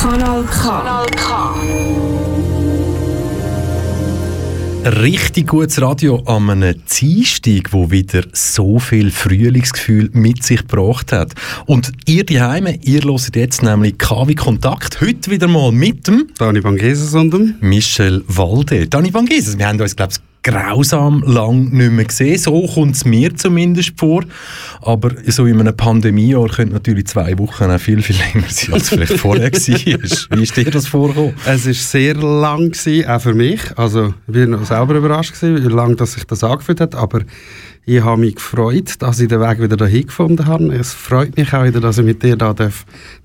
Kanal K. Richtig gutes Radio an einem Dienstag, wo wieder so viel Frühlingsgefühl mit sich gebracht hat. Und ihr daheim, ihr hört jetzt nämlich KW Kontakt. Heute wieder mal mit dem Dani Bangeses und dem Michel Walde. Dani Bangeses, wir haben uns, glaube ich, grausam lang nicht mehr gesehen. So kommt es mir zumindest vor. Aber so in einem Pandemiejahr könnte natürlich zwei Wochen auch viel, viel länger sein, als vielleicht vorher war. Wie ist dir das vorgekommen? Es war sehr lang, gewesen, auch für mich. Also, ich war selber überrascht, gewesen, wie lange dass sich das angefühlt hat. Aber ich habe mich gefreut, dass ich den Weg wieder dahin gefunden habe. Es freut mich auch wieder, dass ich mit dir da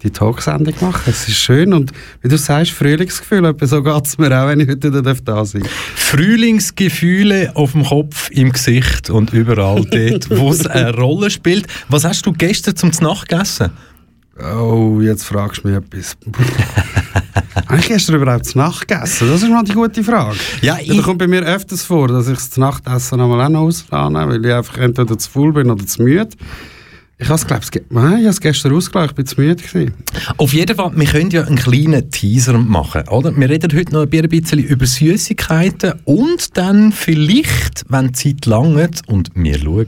die Talksendung machen darf. Es ist schön und wie du sagst, Frühlingsgefühl, so geht es mir auch, wenn ich heute da da sein darf. Frühlingsgefühle auf dem Kopf, im Gesicht und überall dort, wo es eine Rolle spielt. Was hast du gestern zum Nacht gegessen? Oh, jetzt fragst du mich etwas. Habe ich gestern überhaupt zu Nacht gegessen? Das ist mal die gute Frage. Ja, ich... Das kommt bei mir öfters vor, dass ich das Nachtessen einmal auch noch auslade, weil ich einfach entweder zu faul bin oder zu müde. Ich habe es, glaube ich, ich es gestern ausgelacht, ich war zu müde. Gewesen. Auf jeden Fall, wir können ja einen kleinen Teaser machen, oder? Wir reden heute noch ein bisschen über Süßigkeiten und dann vielleicht, wenn die Zeit langt, und wir schauen,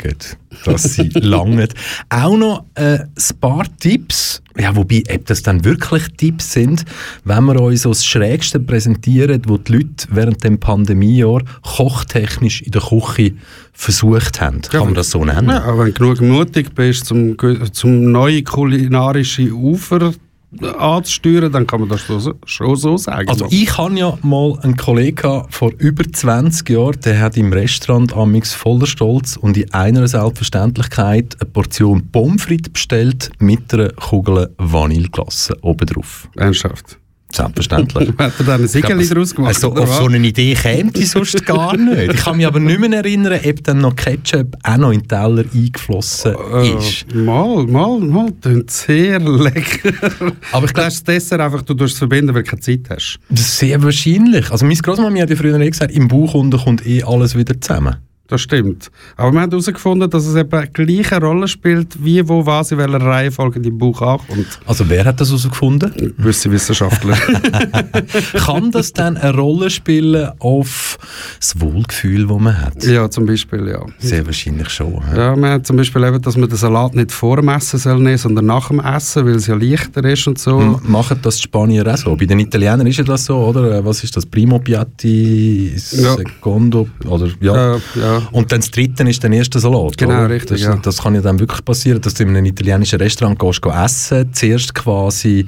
dass sie langt, auch noch äh, ein paar Tipps, ja, wobei, ob das dann wirklich Tipps sind, wenn wir uns das Schrägste präsentieren, wo die Leute während dem Pandemiejahr kochtechnisch in der Küche versucht haben. Kann man das so nennen? Ja, aber wenn du genug mutig bist, zum, zum neue kulinarische Ufer anzusteuern, dann kann man das schon so sagen. Also ich habe ja mal einen Kollegen vor über 20 Jahren, der hat im Restaurant amix voller Stolz und in einer Selbstverständlichkeit eine Portion Pommes frites bestellt mit einer Kugel Vanilleglasse obendrauf. Ernsthaft? Selbstverständlich. Hat er da eine Siegel daraus gemacht? Also, auf so eine Idee käme die sonst gar nicht. Ich kann mich aber nicht mehr erinnern, ob dann noch Ketchup auch noch in den Teller eingeflossen äh, ist. Äh, mal, mal, mal. Klingt sehr lecker. Aber ich glaube, das Dessert einfach, du es verbinden, weil du keine Zeit hast. Sehr wahrscheinlich. Also meine Großmama hat ja früher gesagt, im Bauch kommt eh alles wieder zusammen. Das stimmt. Aber wir haben herausgefunden, dass es eben gleich eine Rolle spielt, wie, wo, was, in welcher Reihenfolge die Buch ankommt. Also wer hat das herausgefunden? Gewisse Wissenschaftler. Kann das dann eine Rolle spielen auf das Wohlgefühl, das man hat? Ja, zum Beispiel, ja. Sehr wahrscheinlich schon. Ja, ja man hat zum Beispiel eben, dass man den Salat nicht vor dem Essen soll nehmen, sondern nach dem Essen, weil es ja leichter ist und so. M machen das die Spanier auch so? Bei den Italienern ist ja das so, oder? Was ist das? Primo Piatti, Secondo? Ja. Oder, ja. ja, ja. Und dann das dritte ist der erste Salat. Genau, oder? richtig. Das, ja. das, kann ja dann wirklich passieren, dass du in einem italienischen Restaurant gehst, gehst essen, zuerst quasi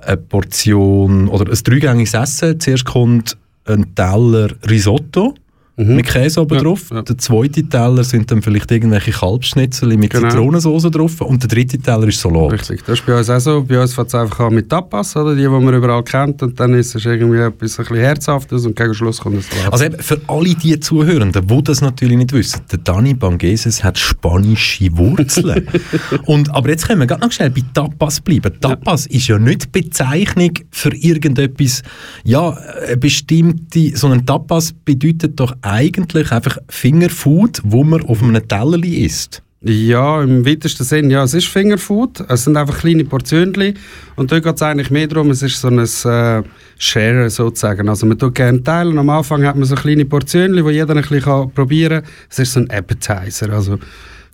eine Portion oder ein dreigängiges Essen, zuerst kommt ein Teller Risotto mhm. mit Käse oben ja, drauf. Ja. Der zweite Teller sind dann vielleicht irgendwelche Kalbsschnitzel mit genau. Zitronensauce drauf und der dritte Teller ist Salat. Richtig, das ist bei uns auch so. Bei uns fängt es einfach an mit Tapas, oder? die, die man überall kennt und dann ist es irgendwie etwas ein bisschen Herzhaftes und gegen Schluss kommt es Salat. Also eben für alle die Zuhörenden, die das natürlich nicht wissen, der Dani Bangeses hat spanische Wurzeln. und, aber jetzt können wir gerade noch schnell bei Tapas bleiben. Tapas ja. ist ja nicht Bezeichnung für irgendetwas, ja, bestimmte, sondern Tapas bedeutet doch eigentlich einfach Fingerfood, wo man auf einem Teller isst. Ja, im weitesten Sinn, ja, es ist Fingerfood. Es sind einfach kleine Portionen. Und da geht es eigentlich mehr darum, es ist so ein äh, Share sozusagen. Also man tut gerne teilen. Am Anfang hat man so kleine Portionen, die jeder ein bisschen probieren kann. Es ist so ein Appetizer. Also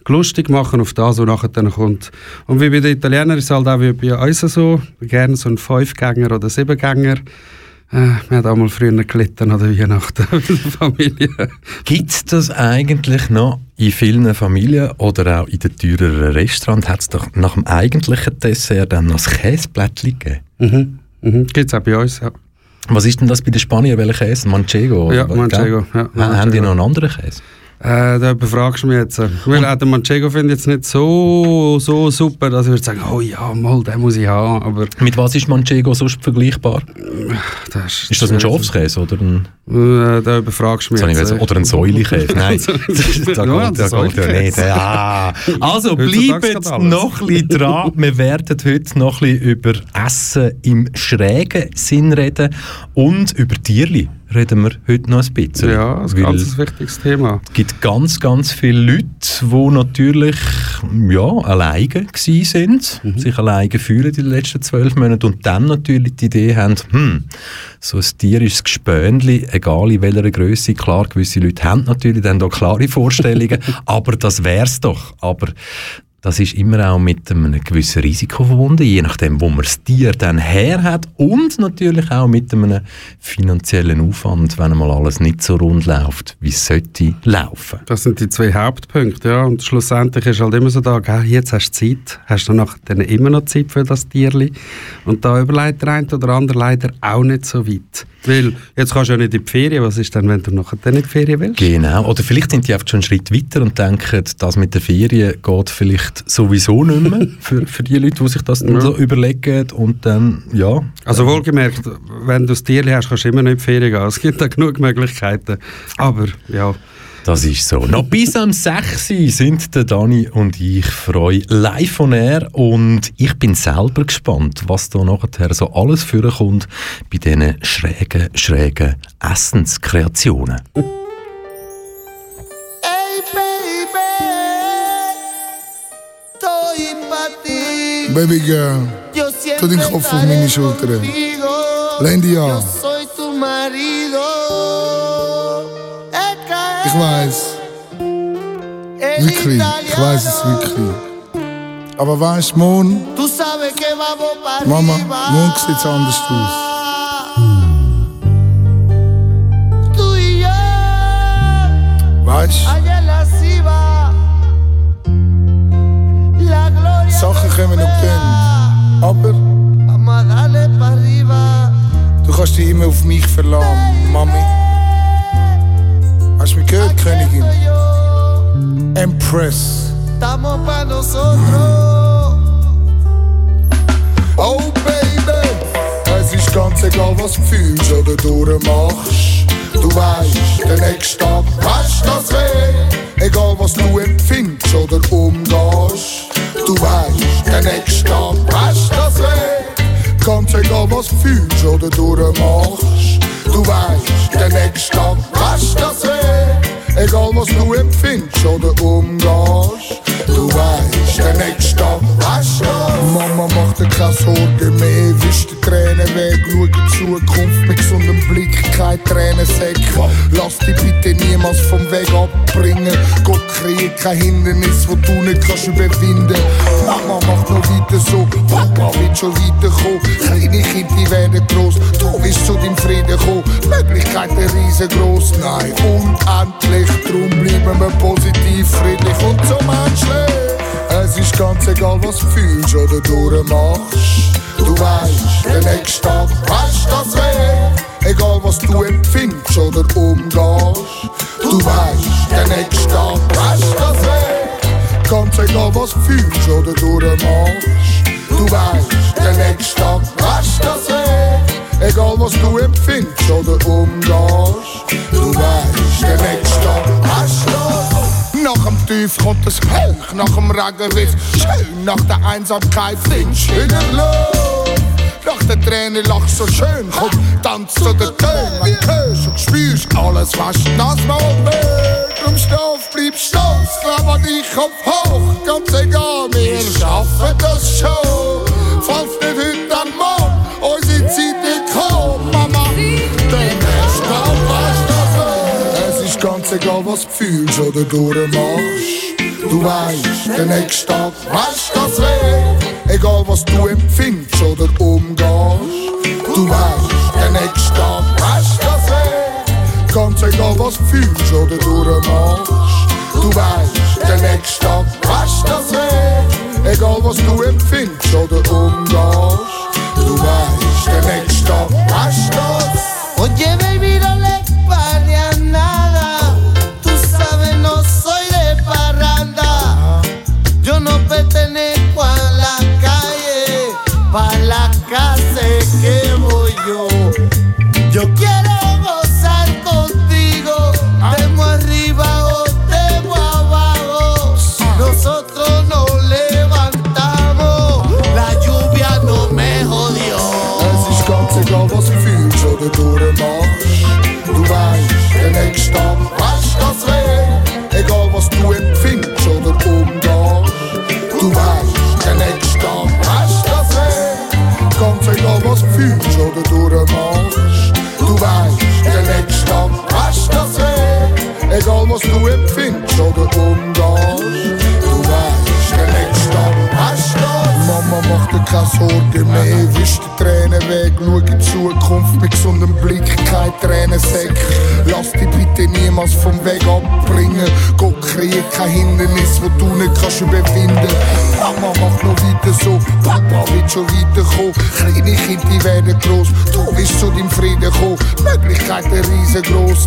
lustig machen auf das, was nachher dann kommt. Und wie bei den Italienern ist es halt auch wie bei uns so. Gerne so ein Fünfgänger oder Siebengänger. Äh, wir haben auch mal früher gelitten an der Weihnachten mit der Familie. Gibt es das eigentlich noch in vielen Familien oder auch in den teureren Restaurants? Hat es doch nach dem eigentlichen Dessert dann noch das Käseblättchen gegeben? Mhm. Mhm. Gibt es auch bei uns, ja. Was ist denn das bei den Spaniern? Welcher Käse? Manchego? Ja, Manchego. Ja, Manchego. Haben die noch einen anderen Käse? Äh, da befragst du mich jetzt. Weil auch den Manchego finde ich jetzt nicht so, so super, dass ich würde sagen, oh ja, mal, den muss ich haben. Aber Mit was ist Manchego sonst vergleichbar? Das ist, ist, das ein Schafskäse oder ein... Äh, da befragst du mich jetzt. Äh. Oder ein Säulikäse? Nein, da geht, ja, da geht ja nicht. Ja. Also, bleibt noch ein bisschen dran. Wir werden heute noch ein bisschen über Essen im schrägen Sinn reden und über Tierli reden wir heute noch ein bisschen. Ja, ein ganz wichtiges Thema. Es gibt ganz, ganz viele Leute, die natürlich ja, alleine gewesen sind, Mhm. sich alleine fühlen in den letzten zwölf Monaten und dann natürlich die Idee haben, hm, so ein Tier ist ein Gespönli, egal in welcher Größe. Klar, gewisse Leute haben natürlich dann da klare Vorstellungen, aber das wär's doch. Aber das ist immer auch mit einem gewissen Risiko verbunden, je nachdem, wo man das Tier dann her hat und natürlich auch mit einem finanziellen Aufwand, wenn einmal alles nicht so rund läuft, wie es sollte laufen. Das sind die zwei Hauptpunkte, ja. Und schlussendlich ist halt immer so da, gell, jetzt hast du Zeit, hast du dann immer noch Zeit für das Tierli. Und da überlegt der eine oder andere leider auch nicht so weit. Weil, jetzt kannst du ja nicht in die Ferien, was ist denn, wenn du nachher dann in die Ferien willst? Genau. Oder vielleicht sind die einfach schon einen Schritt weiter und denken, das mit der Ferien geht vielleicht sowieso nicht mehr für, für die Leute, die sich das Ja. so überlegen und dann, ja. Also wohlgemerkt, wenn du das Tierli hast, kannst du immer nicht Ferien gehen. Es gibt da genug Möglichkeiten. Aber, ja, Das ist so. Noch bis am 6. Uhr sind der Dani und ich für euch live von Air und ich bin selber gespannt, was da nachher so alles vorkommt bei diesen schrägen, schrägen Essenskreationen. Baby girl, auf estaré meine Schulter. contigo. Lehn dich Yo soy tu marido. Es Ich weiß, en wirklich, ich weiß es wirklich. Aber weißt du, morgen, Tú que Mama, morgen sieht's anders aus. Tú Weißt du, Sachen kommen espera. dann. Aber du kannst dich immer auf mich verlassen, Mami. Hast du mich gehört, Königin? Empress. Oh Baby, es ist ganz egal, was du fühlst oder durchmachst. Du weißt, der nächste Tag weißt das weh. Egal was du empfindest oder umgehst. Du weißt, der nächste Tag weißt das weh. Ganz egal, was du fühlst oder durchmachst. Du weißt, der nächste Tag weißt das weh. Egal was du empfindest oder umgehst. Du weißt, der nächste Tag weißt das. Mama macht dir keine Sorgen mehr, wisch die Tränen weg, schau in die Zukunft mit gesundem Blick, keine Tränensäcke. Lass dich bitte niemals vom Weg abbringen. Gott kreiert kein Hindernis, wo du nicht kannst überwinden. Mama macht noch weiter so, Papa wird schon weiterkommen. Kleine Kinder, werden groß, du wirst zu deinem Frieden kommen. Möglichkeiten riesengroß, nein, unendlich. Drum bleiben wir positiv, friedlich und so menschlich. Es ist ganz egal, was du fühlst oder durchmachst. Du weißt, der nächste Tag weißt das weh. Egal was du empfindest oder umgehst. Du weißt, der nächste Tag weißt das weh. Ganz egal, was fühlst oder durchmachst. Du weißt, der nächste Tag weißt das weh. Egal was du empfindest oder umgehst. Du weißt, der nächste Tag weißt das nach dem Tief kommt das Hoch, nach dem Regen wird's schön, nach der Einsamkeit findest du wieder Luft. Nach der Träne lachst so schön, komm, tanz zu den Tönen, wenn du hörst und spürst alles, was mal will. Drum Stoff, bleib stolz, glaub an dich, Kopf hoch, ganz egal, wir schaffen das schon. Falls nicht heute, dann morgen, unsere Zeit wird kommen, Mama. Nächste Tag weißt das so. Es ist ganz egal, was du fühlst oder durchmachst. Du weißt, der nächste Tag weißt das weh. Egal was du empfindest oder umgehst. Du weißt, der nächste Tag weißt das weh. Ganz egal, was fühlst oder durchmachst. Du weißt, der nächste Tag weißt das weh. Egal was du empfindest oder umgehst. Du weißt, der nächste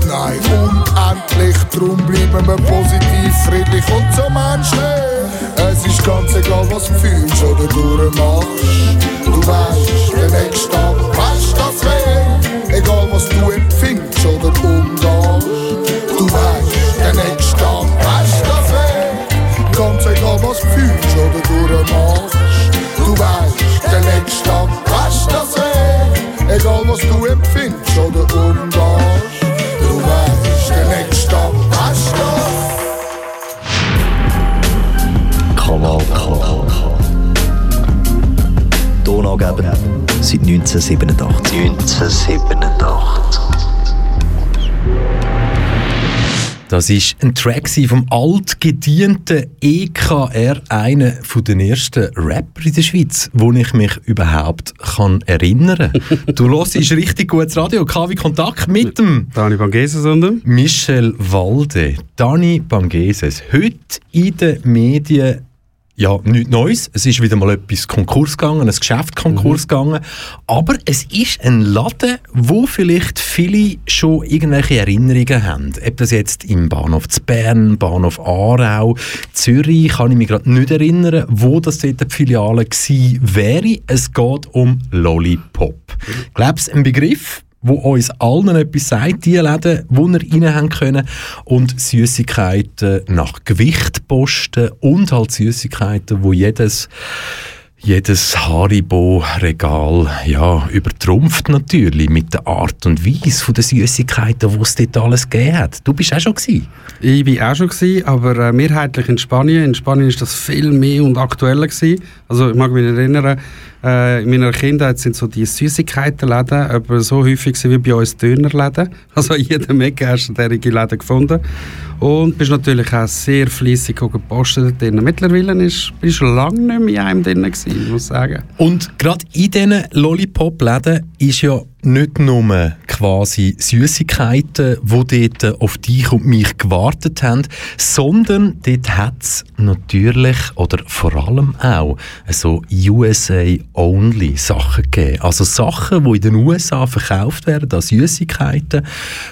nein, unendlich. Drum bleiben wir positiv, friedlich und so menschlich. Es ist ganz egal, was du fühlst oder durchmachst. Kanal K. Donaugeber seit 1987. 1987. Das ist ein Track vom altgedienten EKR, einer der ersten Rapper in der Schweiz, wo ich mich überhaupt kann erinnern kann. du hörst richtig gutes Radio, KW Kontakt mit dem Dani Bangeses und dem Michel Walde. Dani Bangeses, heute in den Medien ja, nichts Neues. Es ist wieder mal etwas Konkurs gegangen, ein Geschäft Konkurs gegangen. Aber es ist ein Laden, wo vielleicht viele schon irgendwelche Erinnerungen haben. Ob das jetzt im Bahnhof zu Bern, Bahnhof Aarau, Zürich, kann ich mich gerade nicht erinnern, wo das dort die Filiale gewesen wäre. Es geht um Lollipop. Glaube, es ist ein Begriff, wo uns allen etwas sagt, die Läden, wo wir rein können und Süßigkeiten nach Gewicht posten und halt Süßigkeiten, wo jedes jedes Haribo-Regal ja, übertrumpft natürlich mit der Art und Weise den Süßigkeiten, die es dort alles gegeben hat. Du bist auch schon gewesen. Ich war auch schon, gewesen, aber äh, mehrheitlich in Spanien. In Spanien ist das viel mehr und aktueller. Gewesen. Also ich mag mich erinnern, äh, in meiner Kindheit sind so die Süßigkeitenläden aber so häufig wie bei uns Dönerläden. Also in jedem Ecke hast du derige Läden gefunden. Und bist natürlich auch sehr fleissig gepostet drin. Mittlerweile ist, bist du lange nicht mehr in einem drin gewesen, muss ich sagen. Und gerade in diesen Lollipop-Läden ist ja nicht nur quasi Süßigkeiten, die dort auf dich und mich gewartet haben, sondern dort hat es natürlich oder vor allem auch so USA-only Sachen gegeben. Also Sachen, die in den USA verkauft werden als Süßigkeiten,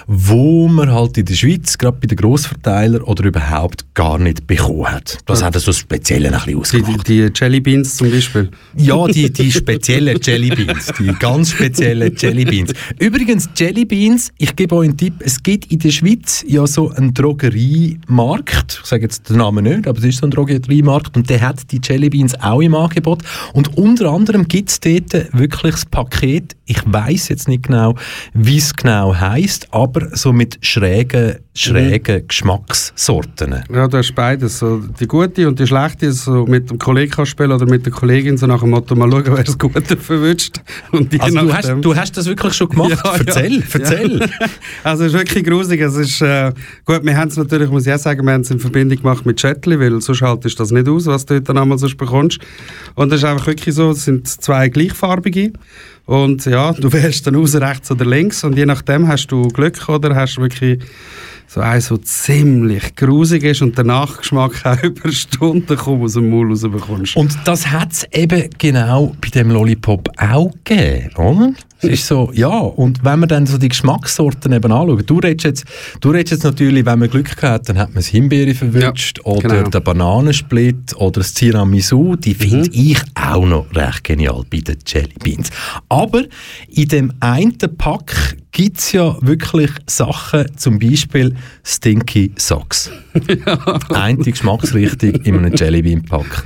wo man halt in der Schweiz, gerade bei den Grossverteilern oder überhaupt gar nicht bekommen hat. Das ja. hat so speziell ein bisschen ausgemacht. Die, die Jelly Beans zum Beispiel? Ja, die, die speziellen Jelly Beans, die ganz speziellen Jelly Beans. Übrigens, Jelly Beans, ich gebe euch einen Tipp, es gibt in der Schweiz ja so einen Drogeriemarkt, ich sage jetzt den Namen nicht, aber es ist so ein Drogeriemarkt und der hat die Jelly Beans auch im Angebot und unter anderem gibt es dort wirklich das Paket, ich weiß jetzt nicht genau, wie es genau heißt, aber so mit schrägen, schrägen mhm. Geschmackssorten. Ja, du hast beides, so die gute und die schlechte, so mit dem Kollegen kannst spielen oder mit der Kollegin, so nach dem Motto, mal schauen, wer das Gute verwünscht. Und also du hast, du hast das wirklich schon gemacht? Ja, erzähl, ja. erzähl. Ja. Also es ist wirklich gruselig. Es ist, äh, gut, wir haben es natürlich, muss ich auch sagen, wir haben es in Verbindung gemacht mit Chatli, weil sonst haltest du das nicht aus, was du dort dann einmal sonst bekommst. Und es ist einfach wirklich so, es sind zwei gleichfarbige und ja, du wählst dann aus rechts oder links und je nachdem hast du Glück oder hast du wirklich so eins, das ziemlich grusig ist und der Nachgeschmack auch über Stunden kaum aus dem Maul rausbekommst. Und das hat es eben genau bei dem Lollipop auch gegeben, oder? Es ist so, ja, und wenn man dann so die Geschmackssorten eben anschaut, du redest jetzt, du redest jetzt natürlich, wenn man Glück hat, dann hat man das Himbeere verwünscht ja, oder genau. den Bananensplit oder das Tiramisu, die mhm. finde ich auch noch recht genial bei den Jelly Beans. Aber in dem einen Pack gibt es ja wirklich Sachen, zum Beispiel Stinky Socks. ja. Eine Geschmacksrichtung in einem Jellybean-Pack.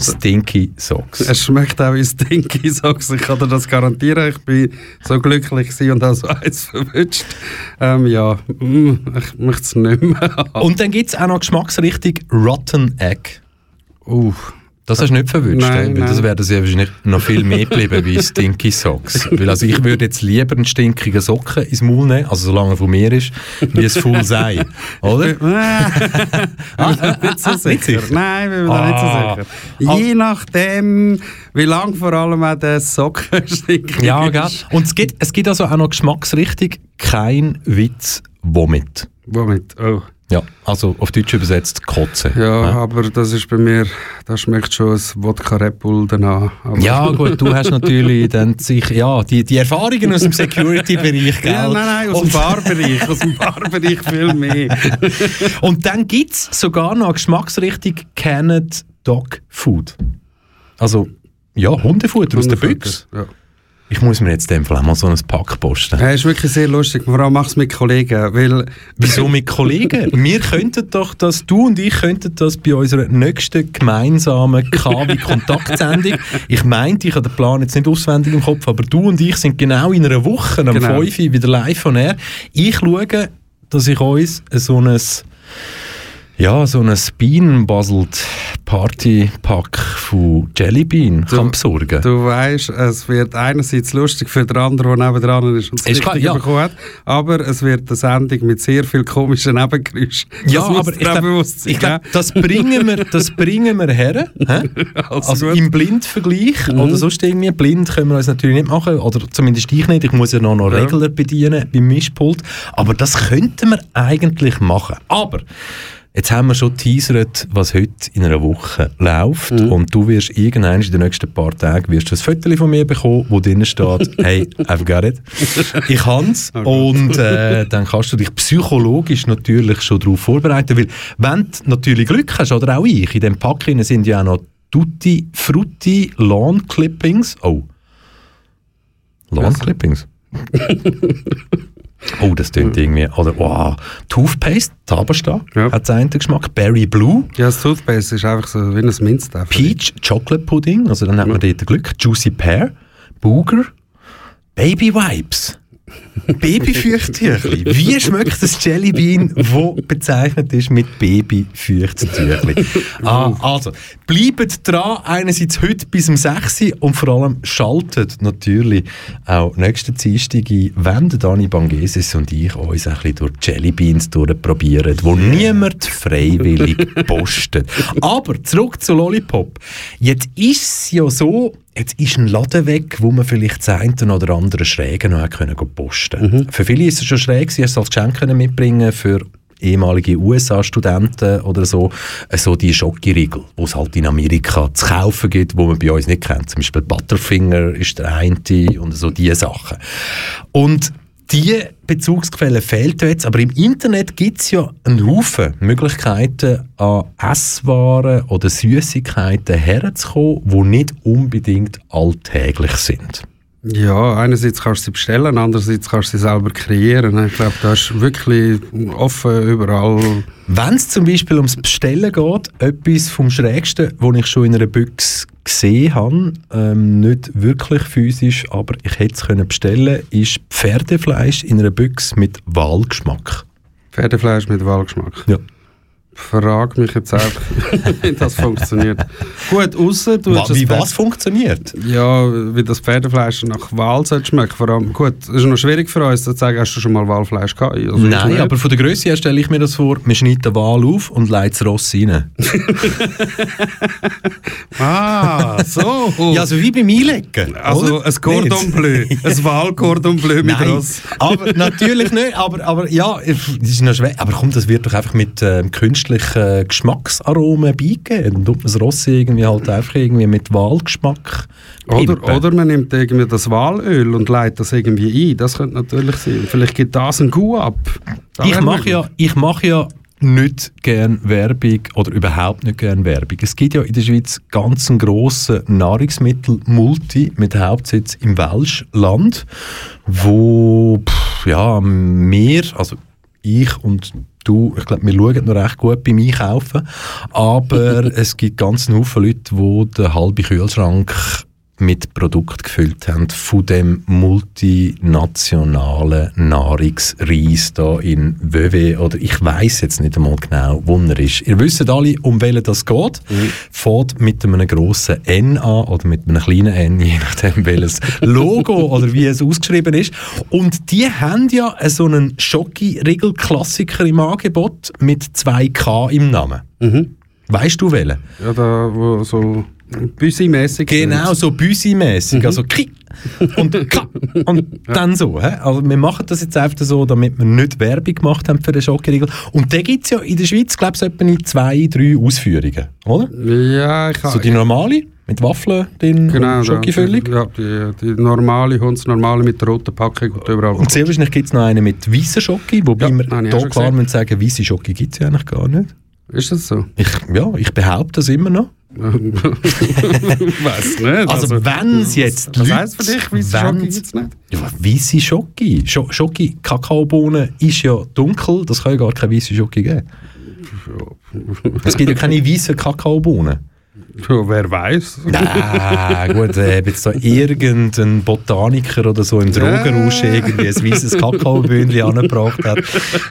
Stinky Socks. Es schmeckt auch wie Stinky Socks, ich kann dir das garantieren. Ich bin so glücklich und habe so eins verwünscht. Ähm, ja, mm, ich möchte es nicht mehr haben. Und dann gibt es auch noch Geschmacksrichtung Rotten Egg. Uh. Das hast du nicht verwünscht, nein, weil das wäre das ja wahrscheinlich noch viel mehr geblieben wie Stinky Socks. weil also ich würde jetzt lieber einen stinkigen Socken ins Maul nehmen, also solange er von mir ist, wie es Full sei, oder? ah, nicht so sicher. Nein, wir sind ah. nicht so ah. sicher. Je nachdem, wie lang vor allem auch der Socken stinkig Ja, gell? Und es gibt, es gibt also auch noch Geschmacksrichtung, kein Witz Vomit. Womit? Oh. Ja, also auf Deutsch übersetzt Kotze. Ja, aber das ist bei mir, da schmeckt schon ein Wodka Red Bull danach. Aber Ja, gut, du hast natürlich dann sich, ja, die, die Erfahrungen aus dem Security-Bereich, gell? Ja, nein, nein, aus dem Barbereich, aus dem Barbereich viel mehr. Und dann gibt es sogar noch Geschmacksrichtung Canned Dog Food. Also, ja, Hundefutter aus der Büchse. Ja. Ich muss mir jetzt dem Fall mal so ein Pack posten. Ja, ist wirklich sehr lustig, vor allem es mit Kollegen, weil Wieso mit Kollegen? Wir könnten doch das, du und ich könnten das bei unserer nächsten gemeinsamen KW-Kontaktsendung. Ich meinte, ich habe den Plan jetzt nicht auswendig im Kopf, aber du und ich sind genau in einer Woche am Genau. 5 Uhr wieder live von air. Ich schaue, dass ich uns so ein ja, so ein Bean-Buzzled Party-Pack von Jellybean Du- kann besorgen. du weißt, es wird einerseits lustig für den anderen, der nebendran ist und es Ist klar, richtig ja. bekommen hat, aber es wird eine Sendung mit sehr viel komischen Nebengeräuschen. Ja, aber ich glaube, glaub, das bringen wir, das bringen wir her. Also Also im Blindvergleich Mhm. oder sonst irgendwie. Blind können wir uns natürlich nicht machen, oder zumindest ich nicht. Ich muss ja noch, noch Ja. Regler bedienen beim Mischpult. Aber das könnten wir eigentlich machen. Aber jetzt haben wir schon teasert, was heute in einer Woche läuft. Mhm. Und du wirst irgendwann in den nächsten paar Tagen wirst du ein Foto von mir bekommen, wo drinnen steht, hey, I've got it. Ich hans. Oh und äh, dann kannst du dich psychologisch natürlich schon darauf vorbereiten. Weil wenn du natürlich Glück hast, oder auch ich, in dem Pack sind ja auch noch Tutti Frutti Lawn Clippings. Oh. Lawn? Clippings? oh, das klingt irgendwie. Oder, wow. Toothpaste, Tabasta, Ja. hat einen Geschmack. Berry Blue. Ja, das Toothpaste ist einfach so wie ein Minzteil. Peach Chocolate Pudding, also dann hat man dort Glück. Juicy Pear, Booger, Baby Wipes. Babyfeuchttüchli. Wie schmeckt das Jellybean, wo bezeichnet ist mit Babyfeuchttüchli? ah, also, bleibt dran, einerseits heute bis um 6 Uhr und vor allem schaltet natürlich auch nächsten Dienstag ein, wenn Dani Bangeses und ich uns ein bisschen durch Jellybeans durchprobieren, wo niemand freiwillig postet. Aber zurück zu Lollipop. Jetzt ist es ja so, Jetzt ist ein Laden weg, wo man vielleicht das eine oder andere Schräge noch können posten Für viele ist es schon schräg, sie es als Geschenk mitbringen für ehemalige USA-Studenten oder so, so die Schokoriegel, die es halt in Amerika zu kaufen gibt, wo man bei uns nicht kennt. Zum Beispiel Butterfinger ist der eine und so diese Sachen. Und die Bezugsquelle fehlt jetzt, aber im Internet gibt es ja einen Haufen Möglichkeiten, an Esswaren oder Süßigkeiten herzukommen, die nicht unbedingt alltäglich sind. Ja, einerseits kannst du sie bestellen, andererseits kannst du sie selber kreieren. Ich glaube, da ist wirklich offen überall. Wenn es zum Beispiel ums Bestellen geht, etwas vom Schrägsten, was ich schon in einer Büchse gesehen habe, ähm, nicht wirklich physisch, aber ich hätte es können bestellen, ist Pferdefleisch in einer Büchse mit Walgeschmack. Pferdefleisch mit Wahlgeschmack. Ja. Frag mich jetzt einfach, wie das funktioniert. Gut, außer du Wa das wie was funktioniert? Ja, wie das Pferdefleisch nach Wahl sollte schmecken. Vor allem, gut, es ist noch schwierig für uns zu sagen, hast du schon mal Wahlfleisch gehabt? Also Nein, aber von der Größe her stelle ich mir das vor, man schneidet den Wal auf und legt das Ross rein. Ah, so. Ja, also wie beim Einlegen. also oder? ein Cordon? Bleu, ein Wahlcordon Bleu mit Nein, Ross. aber natürlich nicht. Aber, aber ja, es ist noch schwer. Aber komm, das wird doch einfach mit ähm, künstlichen Geschmacksaromen beigeben. Dann tut man das Ross irgendwie halt einfach irgendwie mit Walgeschmack Oder, pimpen. oder man nimmt irgendwie das Walöl und leitet das irgendwie ein. Das könnte natürlich sein. Vielleicht gibt das einen Gu ab. Das Ich mache ja, ich mache ja nicht gern Werbung oder überhaupt nicht gern Werbung. Es gibt ja in der Schweiz ganz einen grossen Nahrungsmittel-Multi mit Hauptsitz im Welschland, wo pff, ja, mehr, also ich und du, ich glaube, wir schauen noch recht gut beim Einkaufen, aber es gibt ganz Haufen Leute, die den halben Kühlschrank mit Produkt gefüllt haben von dem multinationalen Nahrungsreis da in Vevey oder ich weiß jetzt nicht einmal genau, wo er ist. Ihr wisst alle, um welchen das geht. Fährt mit einem grossen N an oder mit einem kleinen N, je nachdem welches Logo oder wie es ausgeschrieben ist. Und die haben ja so einen Schoki-Riegel-Klassiker im Angebot mit 2K im Namen. Mhm. Weißt du welchen? Ja, da, wo so Büsi-mässig. Genau, so büsi-mässig. Also kick und ka und dann so. Hä? Also wir machen das jetzt einfach so, damit wir nicht Werbung gemacht haben für den Schokoriegel. Und den gibt es ja in der Schweiz, glaube ich, so etwa in zwei, drei Ausführungen, oder? Ja, ich So die normale, mit Waffeln drin Genau, Schokifüllung. Ja, die, die normale, Hundsnormale mit der roten Packung und überall. Und sehr wahrscheinlich gibt es noch eine mit weißer Schoki, wobei Ja, wir hier klar müssen sagen, weiße Schoki gibt es ja eigentlich gar nicht. Ist das so? Ich, ja, ich behaupte das immer noch. Weiß nicht. Also, wenn es jetzt Was heisst für dich, weiße Schoki es nicht? Ja, weisse Schoki. Scho Schoki, Kakaobohnen ist ja dunkel, das kann ja gar keine weisse Schoki geben. Es gibt ja keine weißen Kakaobohnen. Ja, wer weiß? Nein, gut, äh, jetzt da irgendein Botaniker oder so im Drogenrausch irgendwie ein weißes Kakaobündchen angebracht hat.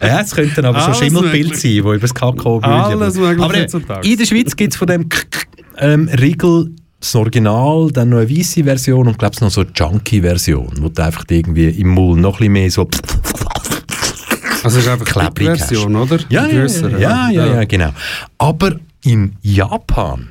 Ja, es könnte dann aber schon Alles Schimmelbild möglich. sein, wo über das Kakaobündchen... Alles aber äh, in der Schweiz gibt es von dem ähm, Riegel das Original, dann noch eine weiße Version und glaube noch so eine Junkie-Version, wo du einfach irgendwie im Mund noch ein bisschen mehr so... Also es ist einfach die Klebrig hast. Version, oder? Ja, Die ja, grössere, ja, ja, ja, genau. Aber in Japan,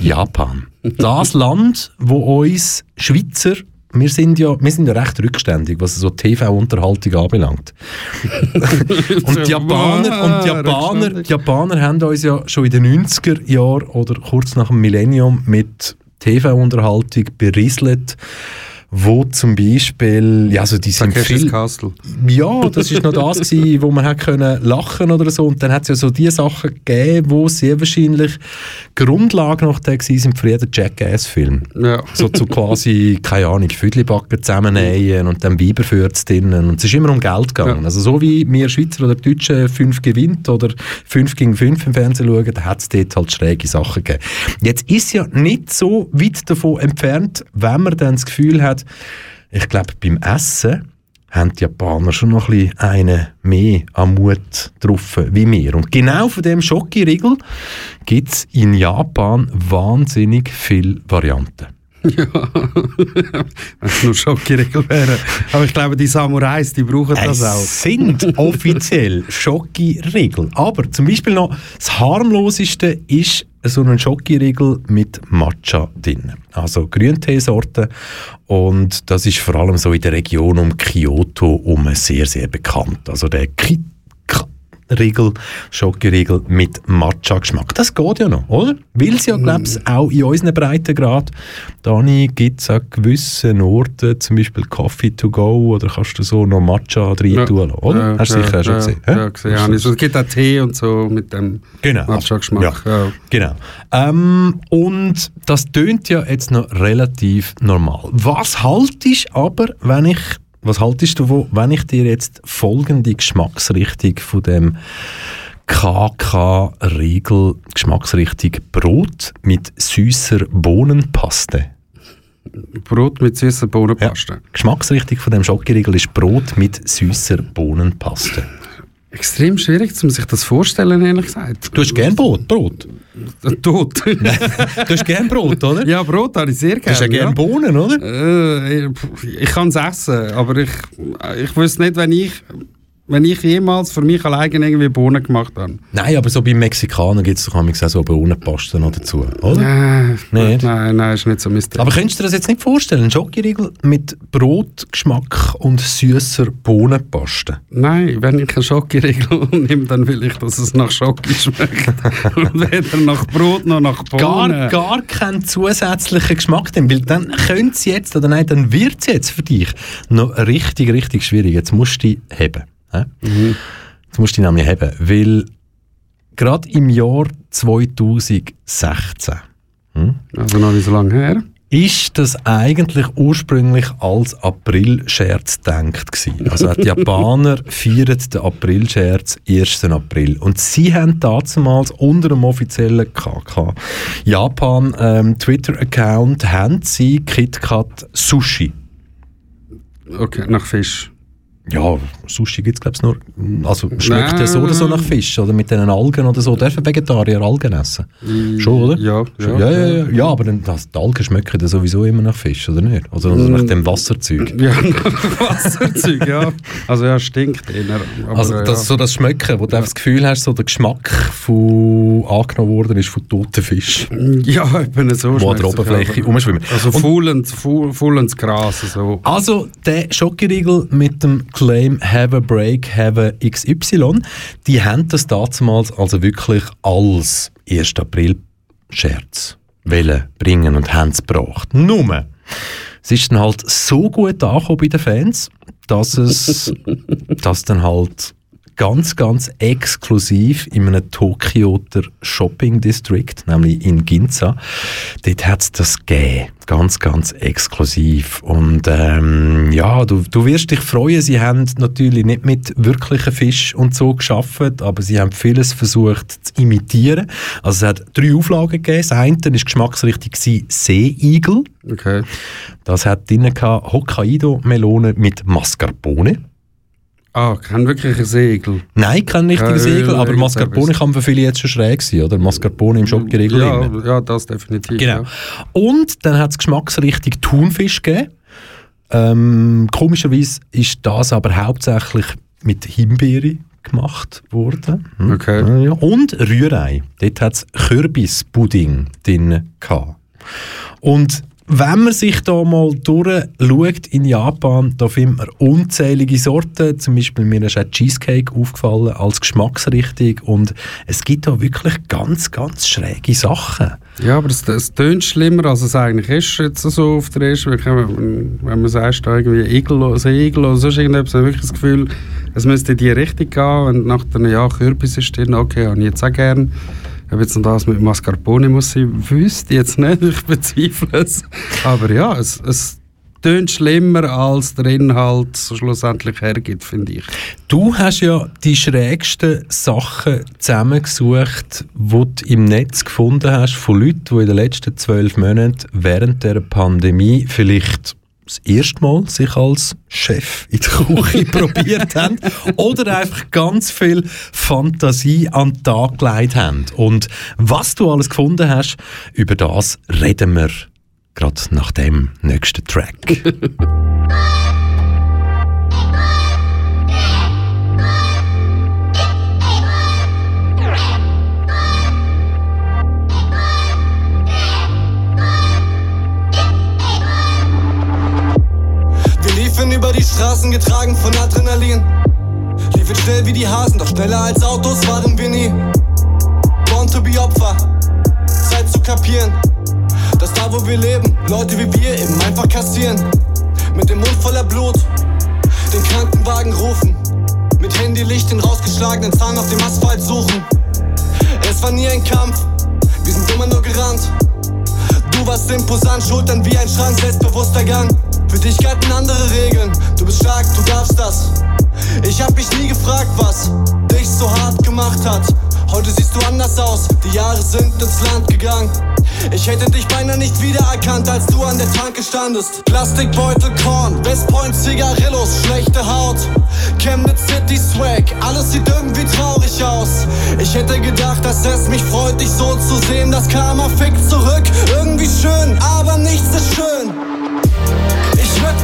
Japan, das Land, wo uns Schweizer, wir sind ja, wir sind ja recht rückständig, was so TV-Unterhaltung anbelangt. und die Japaner, und die Japaner, Rückständig. die Japaner haben uns ja schon in den 90er Jahren oder kurz nach dem Millennium mit TV-Unterhaltung berieselt, wo zum Beispiel, ja, also die sind Takeshis viel, Castle. ja, das ist noch das gewesen, wo man hat können lachen oder so. Und dann hat es ja so die Sachen gegeben, wo sehr wahrscheinlich Grundlage noch da gewesen sind für jeden Jackass-Film. Ja. So zu quasi, keine Ahnung, Füdlibacken zusammennähen und dann Biberfürz drinnen. Und es ist immer um Geld gegangen. Ja. Also so wie wir Schweizer oder Deutsche 5 gewinnt oder 5 gegen 5 im Fernsehen schauen, da hat es dort halt schräge Sachen gegeben. Jetzt ist ja nicht so weit davon entfernt, wenn man dann das Gefühl hat, ich glaube, beim Essen haben die Japaner schon noch ein bisschen einen mehr an Mut drauf wie wir. Und genau von dem Schokoriegel gibt es in Japan wahnsinnig viele Varianten. Wenn es nur Schokoriegel wären. Aber ich glaube, die Samurais, die brauchen das auch. Es sind offiziell Schokoriegel. Aber zum Beispiel noch das harmloseste ist so ein Schokoriegel mit Matcha drin. Also Grünteesorte. Und das ist vor allem so in der Region um Kyoto um sehr, sehr bekannt. Also der Ki Ka- Riegel, Schokoriegel mit Matcha-Geschmack. Das geht ja noch, oder? Weil es ja, glaube ich, auch in unseren Breitengrad, Dani, gibt es an gewissen Orten, zum Beispiel Coffee to go, oder kannst du so noch Matcha rein tun, oder? Hast du sicher auch schon ja, gesehen? Ja, hä? ja gesehen. Also, es gibt auch Tee und so mit dem Genau. Matcha-Geschmack. Ja. Ja. Genau. Ähm, und das tönt ja jetzt noch relativ normal. Was haltest aber, wenn ich, was haltest du wenn ich dir jetzt folgende Geschmacksrichtung von dem KK-Riegel Geschmacksrichtung Brot mit süßer Bohnenpaste. Brot mit süßer Bohnenpaste. Geschmacksrichtung von dem Schokoriegel ist Brot mit süßer Bohnenpaste. Extrem schwierig, um sich das vorstellen, ehrlich gesagt. Du hast gern Brot, Brot. Tot. Du hast gern Brot, oder? ja, Brot habe ich sehr Du hast ja gerne. gern Bohnen, oder? Äh, ich kann es essen, aber ich, ich wüsste nicht, wenn ich, wenn ich jemals für mich alleine irgendwie Bohnen gemacht habe. Nein, aber so beim Mexikaner gibt es doch auch so Bohnenpasten noch dazu, oder? Äh, Nicht? Nein, nein, ist nicht so mein Ding. Aber könntest du dir das jetzt nicht vorstellen? Ein Schokoriegel mit Brotgeschmack und süßer Bohnenpaste. Nein, wenn ich einen Schokoriegel nehme, dann will ich, dass es nach Schoki schmeckt. Und weder nach Brot noch nach Gar, Bohnen. gar keinen zusätzlichen Geschmack drin, weil dann könnte es jetzt, oder nein, dann wird es jetzt für dich noch richtig, richtig schwierig. Jetzt musst du dich heben. Hä? Jetzt musst du dich nämlich heben, weil gerade im Jahr 2016 Also noch nicht so lange her. ist das eigentlich ursprünglich als Aprilscherz gedacht gewesen. Also die Japaner feiern den Aprilscherz 1. April und sie haben damals unter dem offiziellen KK Japan ähm, Twitter-Account haben sie KitKat Sushi. Okay, nach Fisch. Ja, Sushi gibt es, glaube ich, nur. Also schmeckt ja Nein. so oder so nach Fisch oder mit den Algen oder so. Dürfen Vegetarier Algen essen? Schon, oder? Ja, Schon, ja, ja, ja, ja. ja aber dann, das, die Algen schmecken dann sowieso immer nach Fisch, oder nicht? Oder nach dem Wasserzeug. Ja, Wasserzeug, ja. Also ja, stinkt eher. Also das, ja. so das Schmecken, wo du einfach das Gefühl hast, so der Geschmack von, angenommen worden ist von toten Fisch. Ja, eben so Wo an der Oberfläche ja. rumschwimmen. Also faulens, faul- faulens Gras. So. Also, der Schokoriegel mit dem Claim Have a Break, Have a XY, die haben das damals also wirklich als 1. April-Scherz bringen und haben es gebracht. Nur, es ist dann halt so gut angekommen bei den Fans, dass es dass dann halt ganz, ganz exklusiv in einem Tokioter Shopping District, nämlich in Ginza, dort hat es das gegeben. Ganz, ganz exklusiv. Und ähm, ja, du, du wirst dich freuen, sie haben natürlich nicht mit wirklichen Fisch und so geschafft, aber sie haben vieles versucht zu imitieren. Also es hat drei Auflagen gegeben. Das eine war geschmacksrichtig Seeigel. Okay. Das hat gehabt Hokkaido-Melone mit Mascarpone. Ah, kein wirklicher Segel. Nein, kein richtiger Ja, Segel, aber. Mascarpone kann für viele jetzt schon schräg sein, oder? Mascarpone im Schokoriegel. Ja, drin. ja, das definitiv. Genau. Ja. Und dann hat es geschmacksrichtig Thunfisch gegeben. Ähm, komischerweise ist das aber hauptsächlich mit Himbeere gemacht worden. Hm. Okay. Ja. Und Rührei. Dort hat es Kürbispudding drin gehabt. Und wenn man sich da mal durchschaut in Japan, da findet man unzählige Sorten. Zum Beispiel mir ist auch Cheesecake aufgefallen als geschmacksrichtig. Und es gibt da wirklich ganz, ganz schräge Sachen. Ja, aber es, es tönt schlimmer, als es eigentlich ist, jetzt so auf der ersten. Wenn, wenn man sagt, da irgendwie Igel, oder Segel oder sonst irgendetwas, habe ich wirklich das Gefühl, es müsste in die Richtung gehen. Und nach einem Jahr Kürbis ist drin, okay, habe ich jetzt auch gern. Ob jetzt das mit Mascarpone muss sein, wüsste ich jetzt nicht, ich bezweifle es. Aber ja, es, es tönt schlimmer, als der Inhalt schlussendlich hergibt, finde ich. Du hast ja die schrägsten Sachen zusammengesucht, die du im Netz gefunden hast, von Leuten, die in den letzten zwölf Monaten während der Pandemie vielleicht das erste Mal sich als Chef in der Küche probiert haben oder einfach ganz viel Fantasie an den Tag gelegt haben. Und was du alles gefunden hast, über das reden wir gerade nach dem nächsten Track. Straßen, getragen von Adrenalin. Liefen schnell wie die Hasen, doch schneller als Autos waren wir nie. Born to be Opfer, Zeit zu kapieren. Dass da, wo wir leben, Leute wie wir eben einfach kassieren. Mit dem Mund voller Blut, den Krankenwagen rufen. Mit Handylicht den rausgeschlagenen Zahn auf dem Asphalt suchen. Es war nie ein Kampf, wir sind immer nur gerannt. Du warst imposant, Schultern wie ein Schrank, selbstbewusster Gang. Für dich galten andere Regeln, du bist stark, du darfst das. Ich hab mich nie gefragt, was dich so hart gemacht hat. Heute siehst du anders aus, die Jahre sind ins Land gegangen. Ich hätte dich beinahe nicht wiedererkannt, als du an der Tanke standest. Plastikbeutel, Korn, Westpoint, Zigarillos, schlechte Haut. Chemnitz City Swag, alles sieht irgendwie traurig aus. Ich hätte gedacht, dass es mich freut, dich so zu sehen. Das Karma fickt zurück, irgendwie schön, aber nichts ist schön.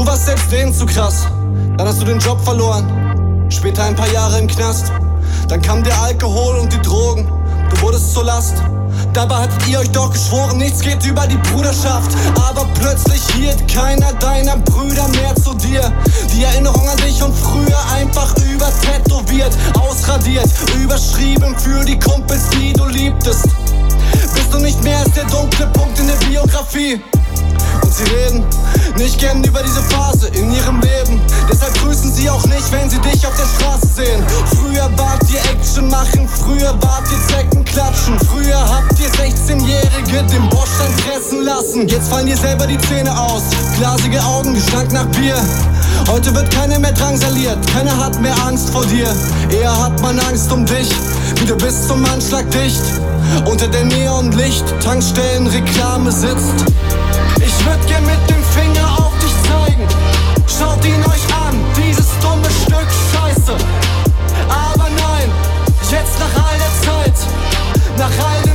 Du warst selbst denen zu krass. Dann hast du den Job verloren. Später ein paar Jahre im Knast. Dann kam der Alkohol und die Drogen. Du wurdest zur Last. Dabei hattet ihr euch doch geschworen, nichts geht über die Bruderschaft. Aber plötzlich hielt keiner deiner Brüder mehr zu dir. Die Erinnerung an dich und früher einfach übertätowiert, ausradiert, überschrieben für die Kumpels, die du liebtest. Bist du nicht mehr als der dunkle Punkt in der Biografie? Und sie reden nicht gern über diese Phase in ihrem Leben. Deshalb grüßen sie auch nicht, wenn sie dich auf der Straße sehen. Früher wart ihr Action machen, früher wart ihr Zecken klatschen. Früher habt ihr 16-Jährige den Bordstein fressen lassen. Jetzt fallen dir selber die Zähne aus. Glasige Augen, Gestank nach Bier. Heute wird keiner mehr drangsaliert, keiner hat mehr Angst vor dir. Eher hat man Angst um dich, wie du bist zum Anschlag dicht. Unter der Neonlicht, Tankstellen, Reklame sitzt. Schaut ihn euch an, dieses dumme Stück Scheiße. Aber nein, jetzt nach all der Zeit, nach all den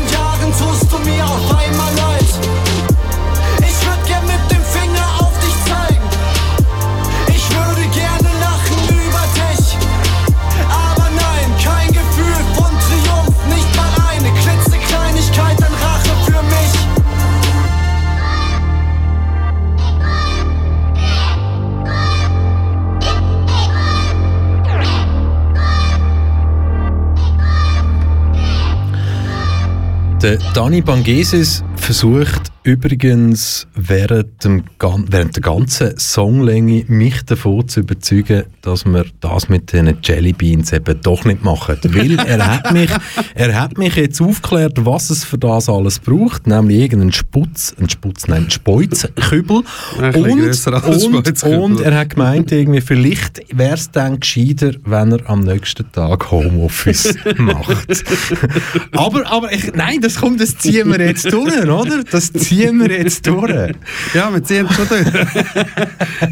Der Dani Bangeses versucht übrigens während, dem, während der ganzen Songlänge mich davon zu überzeugen, dass wir das mit den Jellybeans eben doch nicht machen. Weil er hat mich, er hat mich jetzt aufgeklärt, was es für das alles braucht, nämlich irgendeinen Sputz, einen Sputz, nein, einen Speuzkübel. Ein Und, und, und er hat gemeint, irgendwie, vielleicht wäre es dann gescheiter, wenn er am nächsten Tag Homeoffice macht. aber, aber ich, nein, das kommt, das ziehen wir jetzt durch, oder? Das ziehen wir jetzt durch. Ja, wir ziehen es schon durch.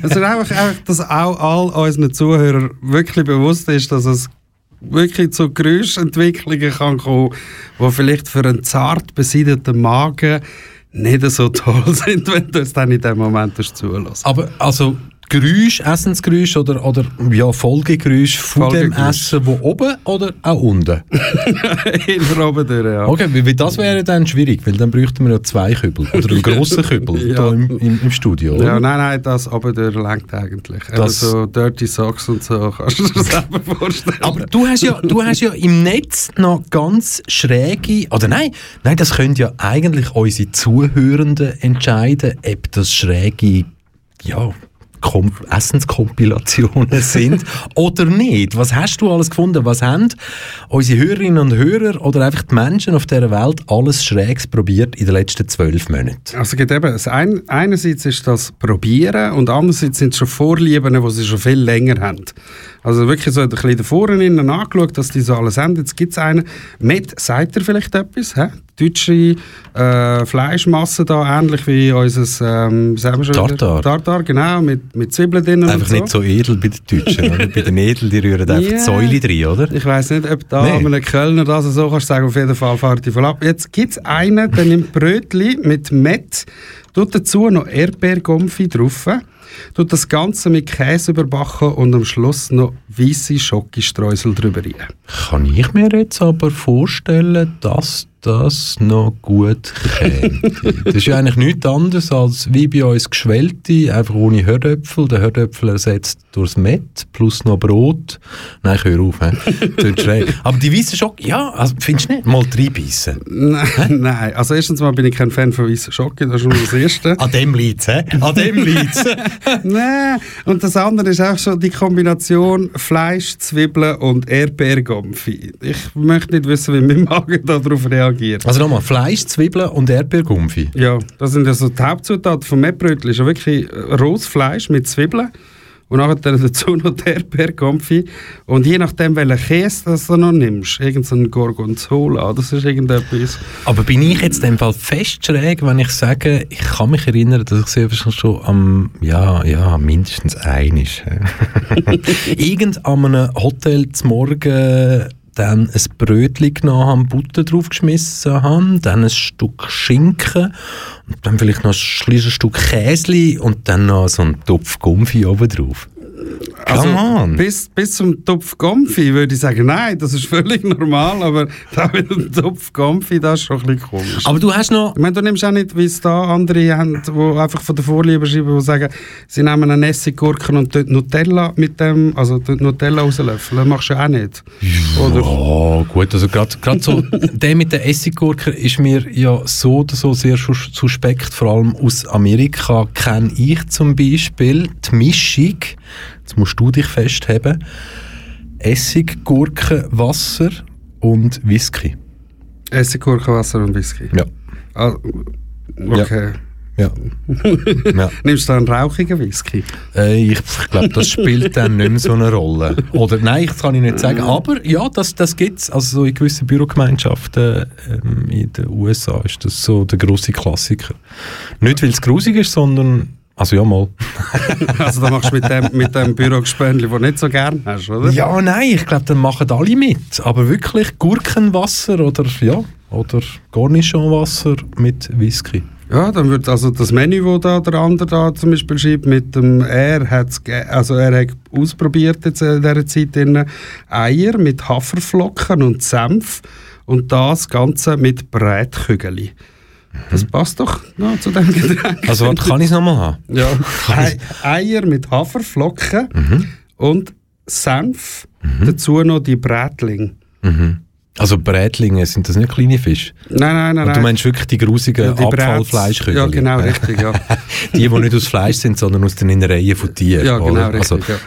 es ist einfach, einfach, dass auch all unseren Zuhörern wirklich bewusst ist, dass es wirklich zu Geräuschentwicklungen kann kommen, die vielleicht für einen zart besiedelten Magen nicht so toll sind, wenn du es dann in dem Moment zulässt. Aber also Geräusch, Essensgeräusch oder, oder ja, Folgegeräusch von dem Folgegeräusch. Essen, wo oben oder auch unten? Immer oben durch, ja. Okay, weil das wäre dann schwierig, weil dann bräuchten wir ja zwei Kübel oder einen grossen Kübel Ja. da im, im, im Studio. Ja, Oder? nein, nein, das oben durch lenkt eigentlich. Das- Das so Dirty Socks und so, kannst du dir selber vorstellen. Aber du hast, ja, du hast ja im Netz noch ganz schräge, oder nein, nein, das können ja eigentlich unsere Zuhörenden entscheiden, ob das schräge, ja, Kom Essenskompilationen sind oder nicht. Was hast du alles gefunden? Was haben unsere Hörerinnen und Hörer oder einfach die Menschen auf dieser Welt alles Schräges probiert in den letzten zwölf Monaten? Also geht eben, ein, einerseits ist das Probieren und andererseits sind es schon Vorlieben, die sie schon viel länger haben. Also wirklich so ein bisschen davor innen angeschaut, dass die so alles haben. Jetzt gibt es einen, mit, sagt ihr vielleicht etwas? Hä? Deutsche äh, Fleischmasse da, ähnlich wie unser ähm? Tartar. Tartar, genau, mit, mit Zwiebeln drin Einfach so. nicht so edel bei den Deutschen. oder? Bei den Edel, die rühren einfach die Säule drin, oder? Ich weiß nicht, ob da Nee. einem Kölner das so kannst du sagen, auf jeden Fall fahrt die voll ab. Jetzt gibt es einen, der nimmt Brötli mit Met, tut dazu noch Erdbeergomfi drauf, tut das Ganze mit Käse überbacken und am Schluss noch weisse Schokostreusel drüber rein. Kann ich mir jetzt aber vorstellen, dass das noch gut käme. das ist ja eigentlich nichts anderes als wie bei uns Geschwellte, einfach ohne Herdöpfel. Der Herdöpfel ersetzt durchs Met plus noch Brot. Nein, ich höre auf. schräg. Aber die weißen Schock, ja, also, findest du nicht? Mal reinbeissen. Nein, nein, also erstens mal bin ich kein Fan von weißen Schoki, das ist schon mal das Erste. An dem liegt's, hä? An dem liegt's. Nein, und das andere ist auch schon die Kombination Fleisch, Zwiebeln und Erdbeergomfi. Ich möchte nicht wissen, wie mein Magen darauf reagiert. Also nochmal, Fleisch, Zwiebeln und Erdbeergumpfi. Ja, das sind ja so die Hauptzutaten vom Mettbrötchen. ist ja wirklich äh, rohes Fleisch mit Zwiebeln und nachher dann dazu noch die Erdbeergomfi. Und je nachdem, welchen Käse das du noch nimmst, irgendein Gorgonzola, das ist irgendetwas. Aber bin ich jetzt in dem Fall fest schräg, wenn ich sage, ich kann mich erinnern, dass ich sie wahrscheinlich schon am, ja, ja, mindestens einig. Irgend an einem Hotel zum Morgen dann ein Brötchen genommen haben, Butter draufgeschmissen haben, dann ein Stück Schinken und dann vielleicht noch ein Stück Käse und dann noch so ein Topf Gumpfi oben drauf. Also, bis, bis zum Topf Gomfi würde ich sagen, nein, das ist völlig normal, aber da mit dem Topf Gomfi, das ist schon ein bisschen komisch. Aber du hast noch... ich meine, du nimmst auch nicht, wie es da andere haben, die einfach von der Vorliebe schreiben, die sagen, sie nehmen eine Essiggurken und tun Nutella mit dem, also Nutella rauslöffeln. Das machst du ja auch nicht. Oder? Oh, gut, also gerade so, der mit der Essiggurke ist mir ja so oder so sehr sus- suspekt, vor allem aus Amerika kenne ich zum Beispiel die Mischung, jetzt musst du dich festheben, Essig, Gurke, Wasser und Whisky. Essiggurken, Wasser und Whisky. Ja. Ah, okay. Ja. ja. Nimmst du einen rauchigen Whisky? Äh, ich glaube, das spielt dann nicht mehr so eine Rolle. Oder nein, das kann ich nicht sagen. Aber ja, das, das gibt es. Also so in gewissen Bürogemeinschaften ähm, in den USA ist das so der grosse Klassiker. Nicht, weil es grusig ist, sondern... Also ja, mal. Also da machst du mit dem, mit dem Bürogespendli, das du nicht so gern hast, oder? Ja, nein, ich glaube, dann machen alle mit. Aber wirklich Gurkenwasser oder ja, oder Cornichonwasser mit Whisky. Ja, dann wird also das Menü, wo da der andere da zum Beispiel schreibt, mit dem er hat's also er hat ausprobiert jetzt in dieser Zeit drin, Eier mit Haferflocken und Senf und das Ganze mit Brätkügeli. Das passt doch noch zu dem Getränk. Also warte, kann ich es nochmal haben? ja, Ei- Eier mit Haferflocken und Senf, dazu noch die Brätling. Also Brätlinge, sind das nicht kleine Fische? Nein, nein, nein. Und du meinst wirklich die grusigen Ja, Abfallfleischkügel? Ja, genau, richtig, ja. die, die nicht aus Fleisch sind, sondern aus den Innereien von Tieren. Ja, genau, richtig, also, ja.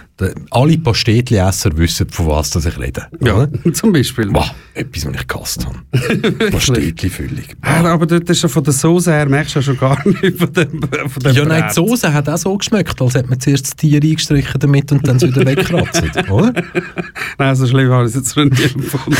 Alle Pastetli-Esser wissen, von was das ich rede. Ja, zum Beispiel. Wow, etwas, was ich gehasst habe. Pastetli-Füllung. Ah, aber dort ist ja von der Soße her, merkst du ja schon gar nicht von dem, von dem Ja, nein, Brät. die Soße hat auch so geschmeckt, als hätte man zuerst das Tier eingestrichen damit und dann es wieder wegkratzt, oder? Nein, so schlimm habe ich es jetzt noch nie empfunden.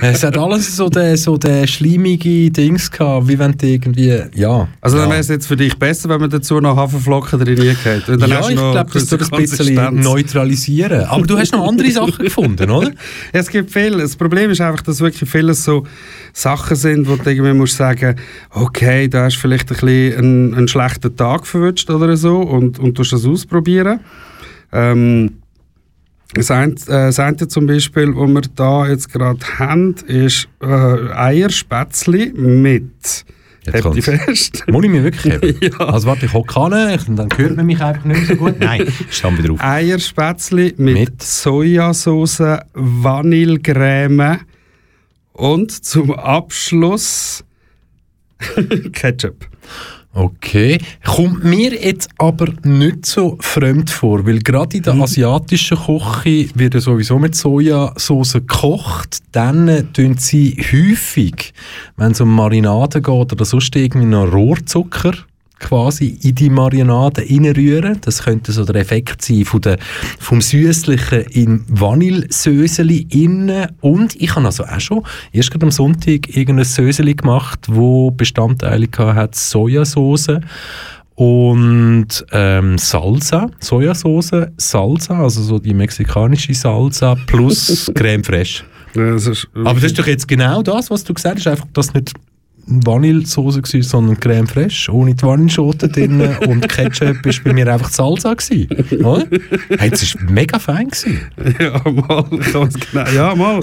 Es hat alles so den, so den schleimige Dings gehabt, wie wenn du irgendwie, ja. Also dann ja. wäre es jetzt für dich besser, wenn man dazu noch Haferflocken drin. Dann ja, ich glaube, das tut ein bisschen Konsistenz. Neutralisieren. Aber du hast noch andere Sachen gefunden, oder? Es gibt viel. Das Problem ist einfach, dass wirklich vieles so Sachen sind, wo du irgendwie musst sagen, okay, da hast du vielleicht ein einen, einen schlechten Tag verwünscht oder so und, und tust das ausprobieren. Ähm, das äh, das eine zum Beispiel, was wir da jetzt gerade haben, ist äh, Eierspätzli mit Jetzt ihr kommt's. fest? Muss ich mich wirklich haben? Ja. Also warte, ich hocke an, dann hört man mich einfach nicht mehr so gut. Nein, ich stand wieder auf. Eierspätzli mit, Mit? Sojasauce, Vanillecreme und zum Abschluss Ketchup. Okay. Kommt mir jetzt aber nicht so fremd vor, weil gerade in der asiatischen Küche wird ja sowieso mit Sojasauce gekocht. Dann äh, tun sie häufig, wenn es um Marinaden geht oder sonst irgendwie noch Rohrzucker quasi in die Marinade reinrühren. Das könnte so der Effekt sein von der, vom Süßlichen in Vanillesöseli innen. Und ich habe also auch schon erst gerade am Sonntag irgendein Söseli gemacht, wo Bestandteile hat Sojasauce und ähm, Salsa, Sojasauce, Salsa, also so die mexikanische Salsa plus Creme fraiche. Ja, das Aber das ist doch jetzt genau das, was du gesagt hast, einfach, dass nicht Vanillesoße war, sondern Creme fraiche, ohne die Vanilleschote drin und Ketchup war bei mir einfach die Salsa. Gewesen, oder? Hey, das war mega fein. Gewesen. ja, mal, genau. Ja, mal.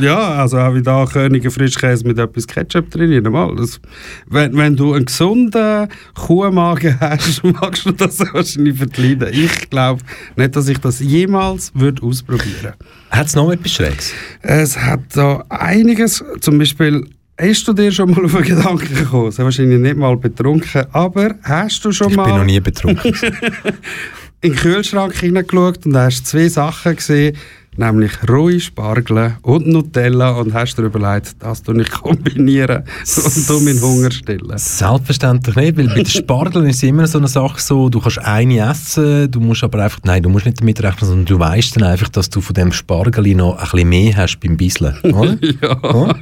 Ja, also auch wie da Könige Frischkäse mit etwas Ketchup drin. Mal. Das, wenn, wenn du einen gesunden Kuhmagen hast, magst du das wahrscheinlich verkleiden. Ich glaube nicht, dass ich das jemals würde ausprobieren Hat es noch etwas Schräges? Es hat da einiges, zum Beispiel, hast du dir schon mal auf den Gedanken gekommen? Sehr wahrscheinlich nicht mal betrunken, aber hast du schon Ich mal bin noch nie betrunken. in den Kühlschrank hineingeschaut und hast zwei Sachen gesehen, nämlich rohe Spargel und Nutella und hast dir überlegt, das tue ich kombinieren und du meinen Hunger stillen. Selbstverständlich nicht, weil bei den Spargeln ist es immer so eine Sache so, du kannst eine essen, du musst aber einfach, nein, du musst nicht damit rechnen, sondern du weißt dann einfach, dass du von dem Spargel noch ein bisschen mehr hast beim Bisseln, oder? Ja,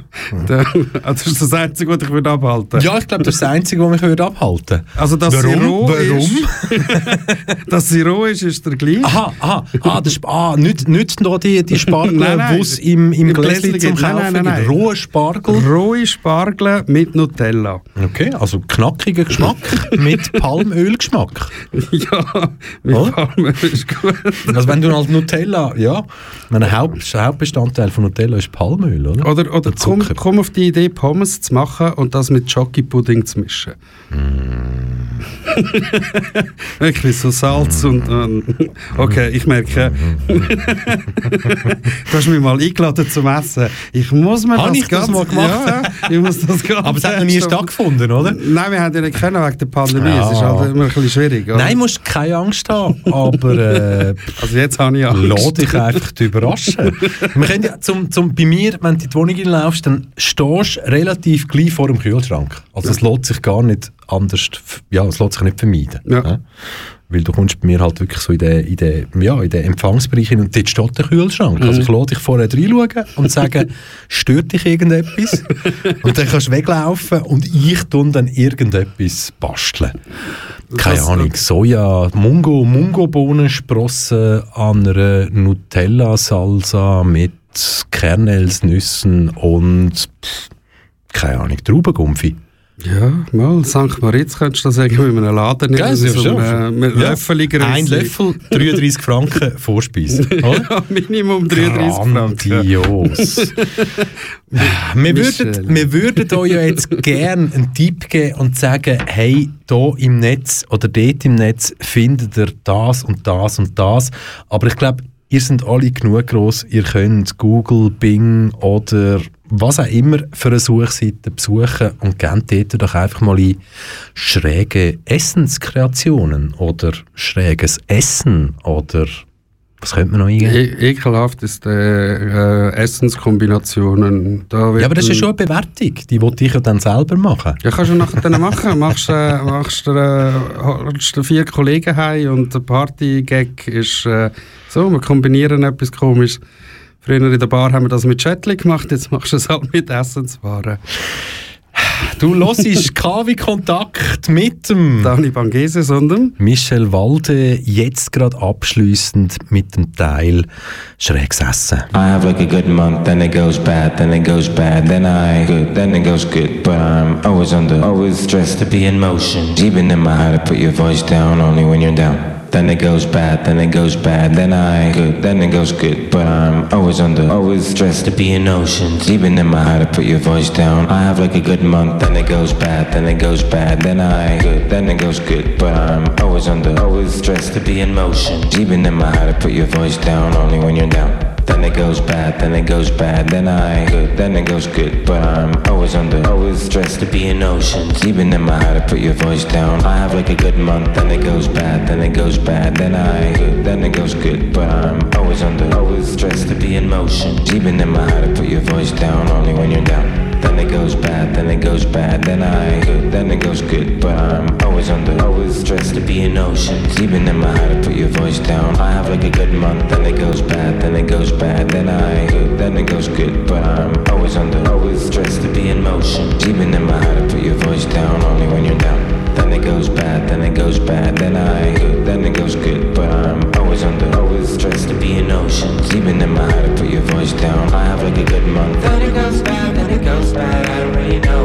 Da- das ist das Einzige, was ich würde abhalten ja, ich glaube, das ist das Einzige, was mich würde abhalten Also, dass Warum? sie roh Warum? ist. dass sie roh ist, ist der gleich. Aha, aha, ah, das ist, ah nicht, nicht die, die Spargel, Nein, nein. die es im, im, Im Gläschen zum Kaufen nein, nein. Rohe Spargel. Rohe Spargel mit Nutella. Okay, also knackiger Geschmack mit Palmölgeschmack. ja, mit Oh. Palmöl ist gut. Also wenn du halt Nutella, ja, mein Haupt, Hauptbestandteil von Nutella ist Palmöl, oder? Oder, oder Der komm, komm auf die Idee, Pommes zu machen und das mit Schoki-Pudding zu mischen. Wirklich so Salz und, und. Okay, ich merke. du hast mich mal eingeladen zum Essen. Ich muss mir Habe das ich das mal gemacht? Ja, ich muss das Aber es hat noch nie stattgefunden, oder? Nein, wir haben ja nicht können wegen der Pandemie. Ja. Es ist halt immer ein bisschen schwierig. Oder? Nein, musst keine Angst haben, aber äh, also jetzt habe ich Angst. lass dich einfach überraschen. Wir können ja zum, zum, bei mir, wenn du in die Wohnung hineinlaufst, dann stehst du relativ gleich vor dem Kühlschrank. Also es lässt sich gar nicht anders, ja, es lässt sich nicht vermeiden. Ja. Weil du kommst bei mir halt wirklich so in den, in den, ja, in den Empfangsbereich hin und dort steht der Kühlschrank. Also ich lade dich vorher reinschauen und sage, stört dich irgendetwas? und dann kannst du weglaufen und ich tun dann irgendetwas basteln. Keine Das- Ahnung, Soja, Mungo, Mungo-Bohnensprossen an einer Nutella-Salsa mit Kernels, Nüssen und pff, keine Ahnung, Traubengumpfi. Ja, mal, St. Moritz könntest du das irgendwie in einem Laden nehmen. Gell, so schon. einem, mit Ja. Ein Löffel, 33 Franken Vorspeise. Ja, Minimum 33 Franken. Grandios. wir, würden, wir würden euch ja jetzt gerne einen Tipp geben und sagen, hey, hier im Netz oder dort im Netz findet ihr das und das und das. Aber ich glaube, ihr seid alle genug gross, ihr könnt Google, Bing oder was auch immer für eine Suchseite besuchen und gebt dort doch einfach mal ein schräge Essenskreationen oder schräges Essen oder was könnte man noch eingeben? E ekelhaft ist äh, Essenskombinationen. Da Ja, aber das ist ja schon eine Bewertung. Die wollte ich ja dann selber machen. Ja, kannst du nachher dann machen. Machst, äh, machst äh, holst vier Kollegen heim und der Party-Gag ist äh, so, wir kombinieren etwas komisches. Früher in der Bar haben wir das mit Chatli gemacht, jetzt machst du es halt mit Essenswaren. Du hörst KW Kontakt mit dem Dani Bangese, sondern Michel Walde, jetzt gerade abschließend mit dem Teil Schräges Essen. I have like a good month, then it goes bad, then it goes bad, then I good, then it goes good. But I'm always under, always stressed to be in motion. Even in my head, to put your voice down only when you're down. Then it goes bad, then it goes bad, then I good, then it goes good. But I'm always under, always stressed to be in oceans. Even in my head, to put your voice down. I have like a good month, then it goes bad, then it goes bad, then I good, then it goes good. But I'm always under, always stressed to be in motion. Even in my head, to put your voice down only when you're down. Then it goes bad, then it goes bad, then I good, then it goes good. But I'm always under, always stressed to be in oceans. Even in my heart, I put your voice down. I have like a good month, then it goes bad, then it goes bad, then I good, then it goes good. But I'm always under, always stressed to be in motion. Even in my heart, I put your voice down only when you're down. Then it goes bad, then it goes bad, then I good, then it goes good. But I'm always under, always stressed to be in oceans. Even in my head, to put your voice down. I have like a good month, then it goes bad, then it goes bad, then I good, then it goes good. But I'm always under, always stressed to be in motion. Even in my heart, to put your voice down only when you're down. Then it goes bad, then it goes bad, then I good, then it goes good. But I'm always under, always stressed to be in oceans. Even in my heart, to put your voice down. I have like a good month. Then it goes bad, then it goes bad. I don't really know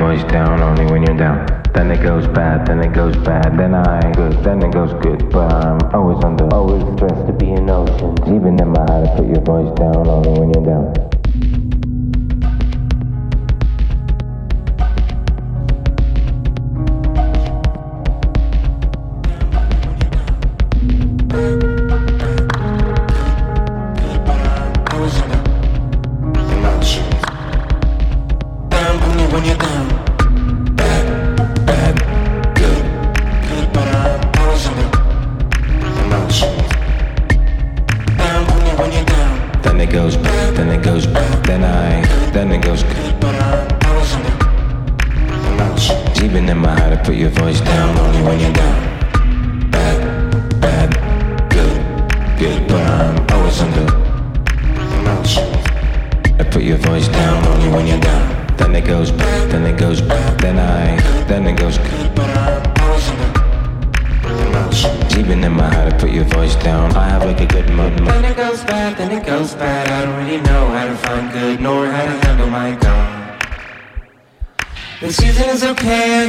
voice down only when you're down. Then it goes bad, then it goes bad, then I good, then it goes good. But I'm always under, always stressed to be in oceans. Even in my to put your voice down only when you're down.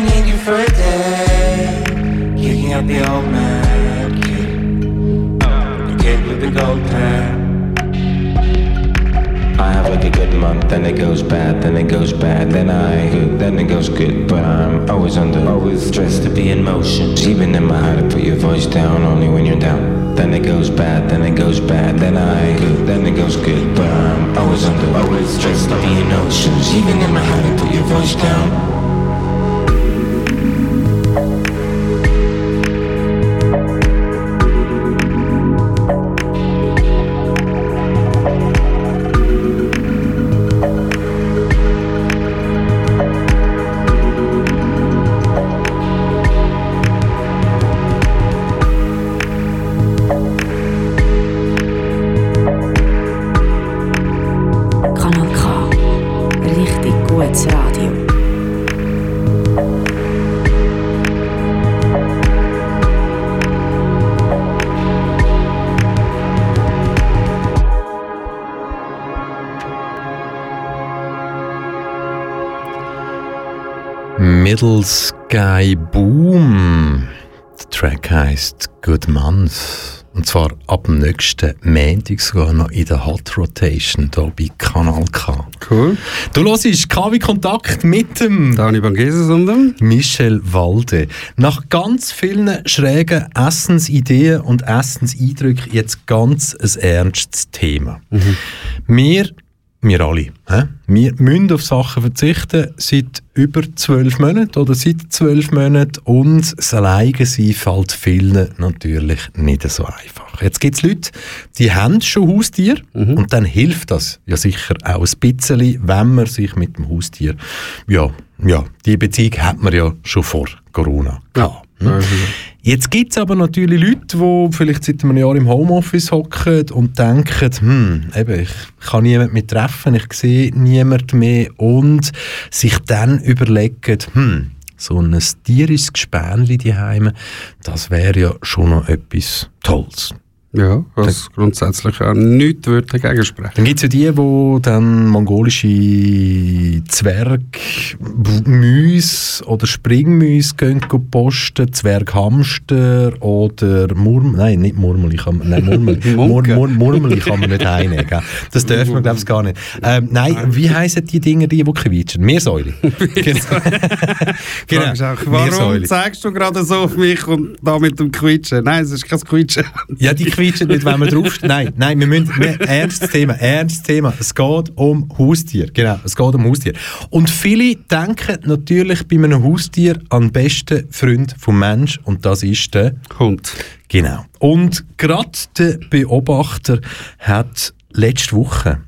Need you for a day. Kicking out the old man, kid. Oh, the kid with the gold pen. I have like a good month, then it goes bad, then it goes bad, then I good, then it goes good. But I'm always under, always stressed to be in motion. Even in my head, I put your voice down only when you're down. Then it goes bad, then it goes bad, then I good, then it goes good. But I'm always under, always stressed to be in oceans. Even in my head, I put your voice down. Middle Sky Boom. Der Track heisst Good Month. Und zwar ab dem nächsten Montag sogar noch in der Hot Rotation hier bei Kanal K. Cool. Du hörst KW Kontakt mit dem Dani Bangeses und dem. Michel Walde. Nach ganz vielen schrägen Essensideen und Essenseindrücken jetzt ganz ein ernstes Thema. Wir, wir alle, hä? wir müssen auf Sachen verzichten seit über zwölf Monaten oder seit zwölf Monaten und das Alleinsein fällt vielen natürlich nicht so einfach. Jetzt gibt es Leute, die haben schon Haustier und dann hilft das ja sicher auch ein bisschen, wenn man sich mit dem Haustier, ja, ja, die Beziehung hat man ja schon vor Corona gehabt. ne? Also, Jetzt gibt es aber natürlich Leute, die vielleicht seit einem Jahr im Homeoffice hocken und denken, hm, eben, ich kann niemanden mehr treffen, ich sehe niemanden mehr und sich dann überlegen, hm, so ein tierisches Gespänli daheim, das wäre ja schon noch etwas Tolles. Ja, was grundsätzlich auch nichts würde dagegen sprechen. Dann gibt es ja die, die dann mongolische Zwergmüs oder Springmüs gehen posten, Zwerghamster oder Murmel, nein, nicht Murmel, ich kann, nein, Murmel, Mur. Mur, Murmel kann man nicht einnehmen, das dürfen wir glaube ich gar nicht. Ähm, nein, wie heissen die Dinger, die, die quietschen? Meersäule. genau. Ist auch, warum Meersäule. zeigst du gerade so auf mich und da mit dem Quietschen? Nein, es ist kein Quietschen. Ja, die quietschen nicht, wenn man draufsteht. Nein, nein, wir müssen, wir, ernstes Thema, ernstes Thema. Es geht um Haustier. Genau, es geht um Haustier. Und viele denken natürlich bei einem Haustier an den besten Freund vom Mensch und das ist der Hund. Genau. Und gerade der Beobachter hat letzte Woche,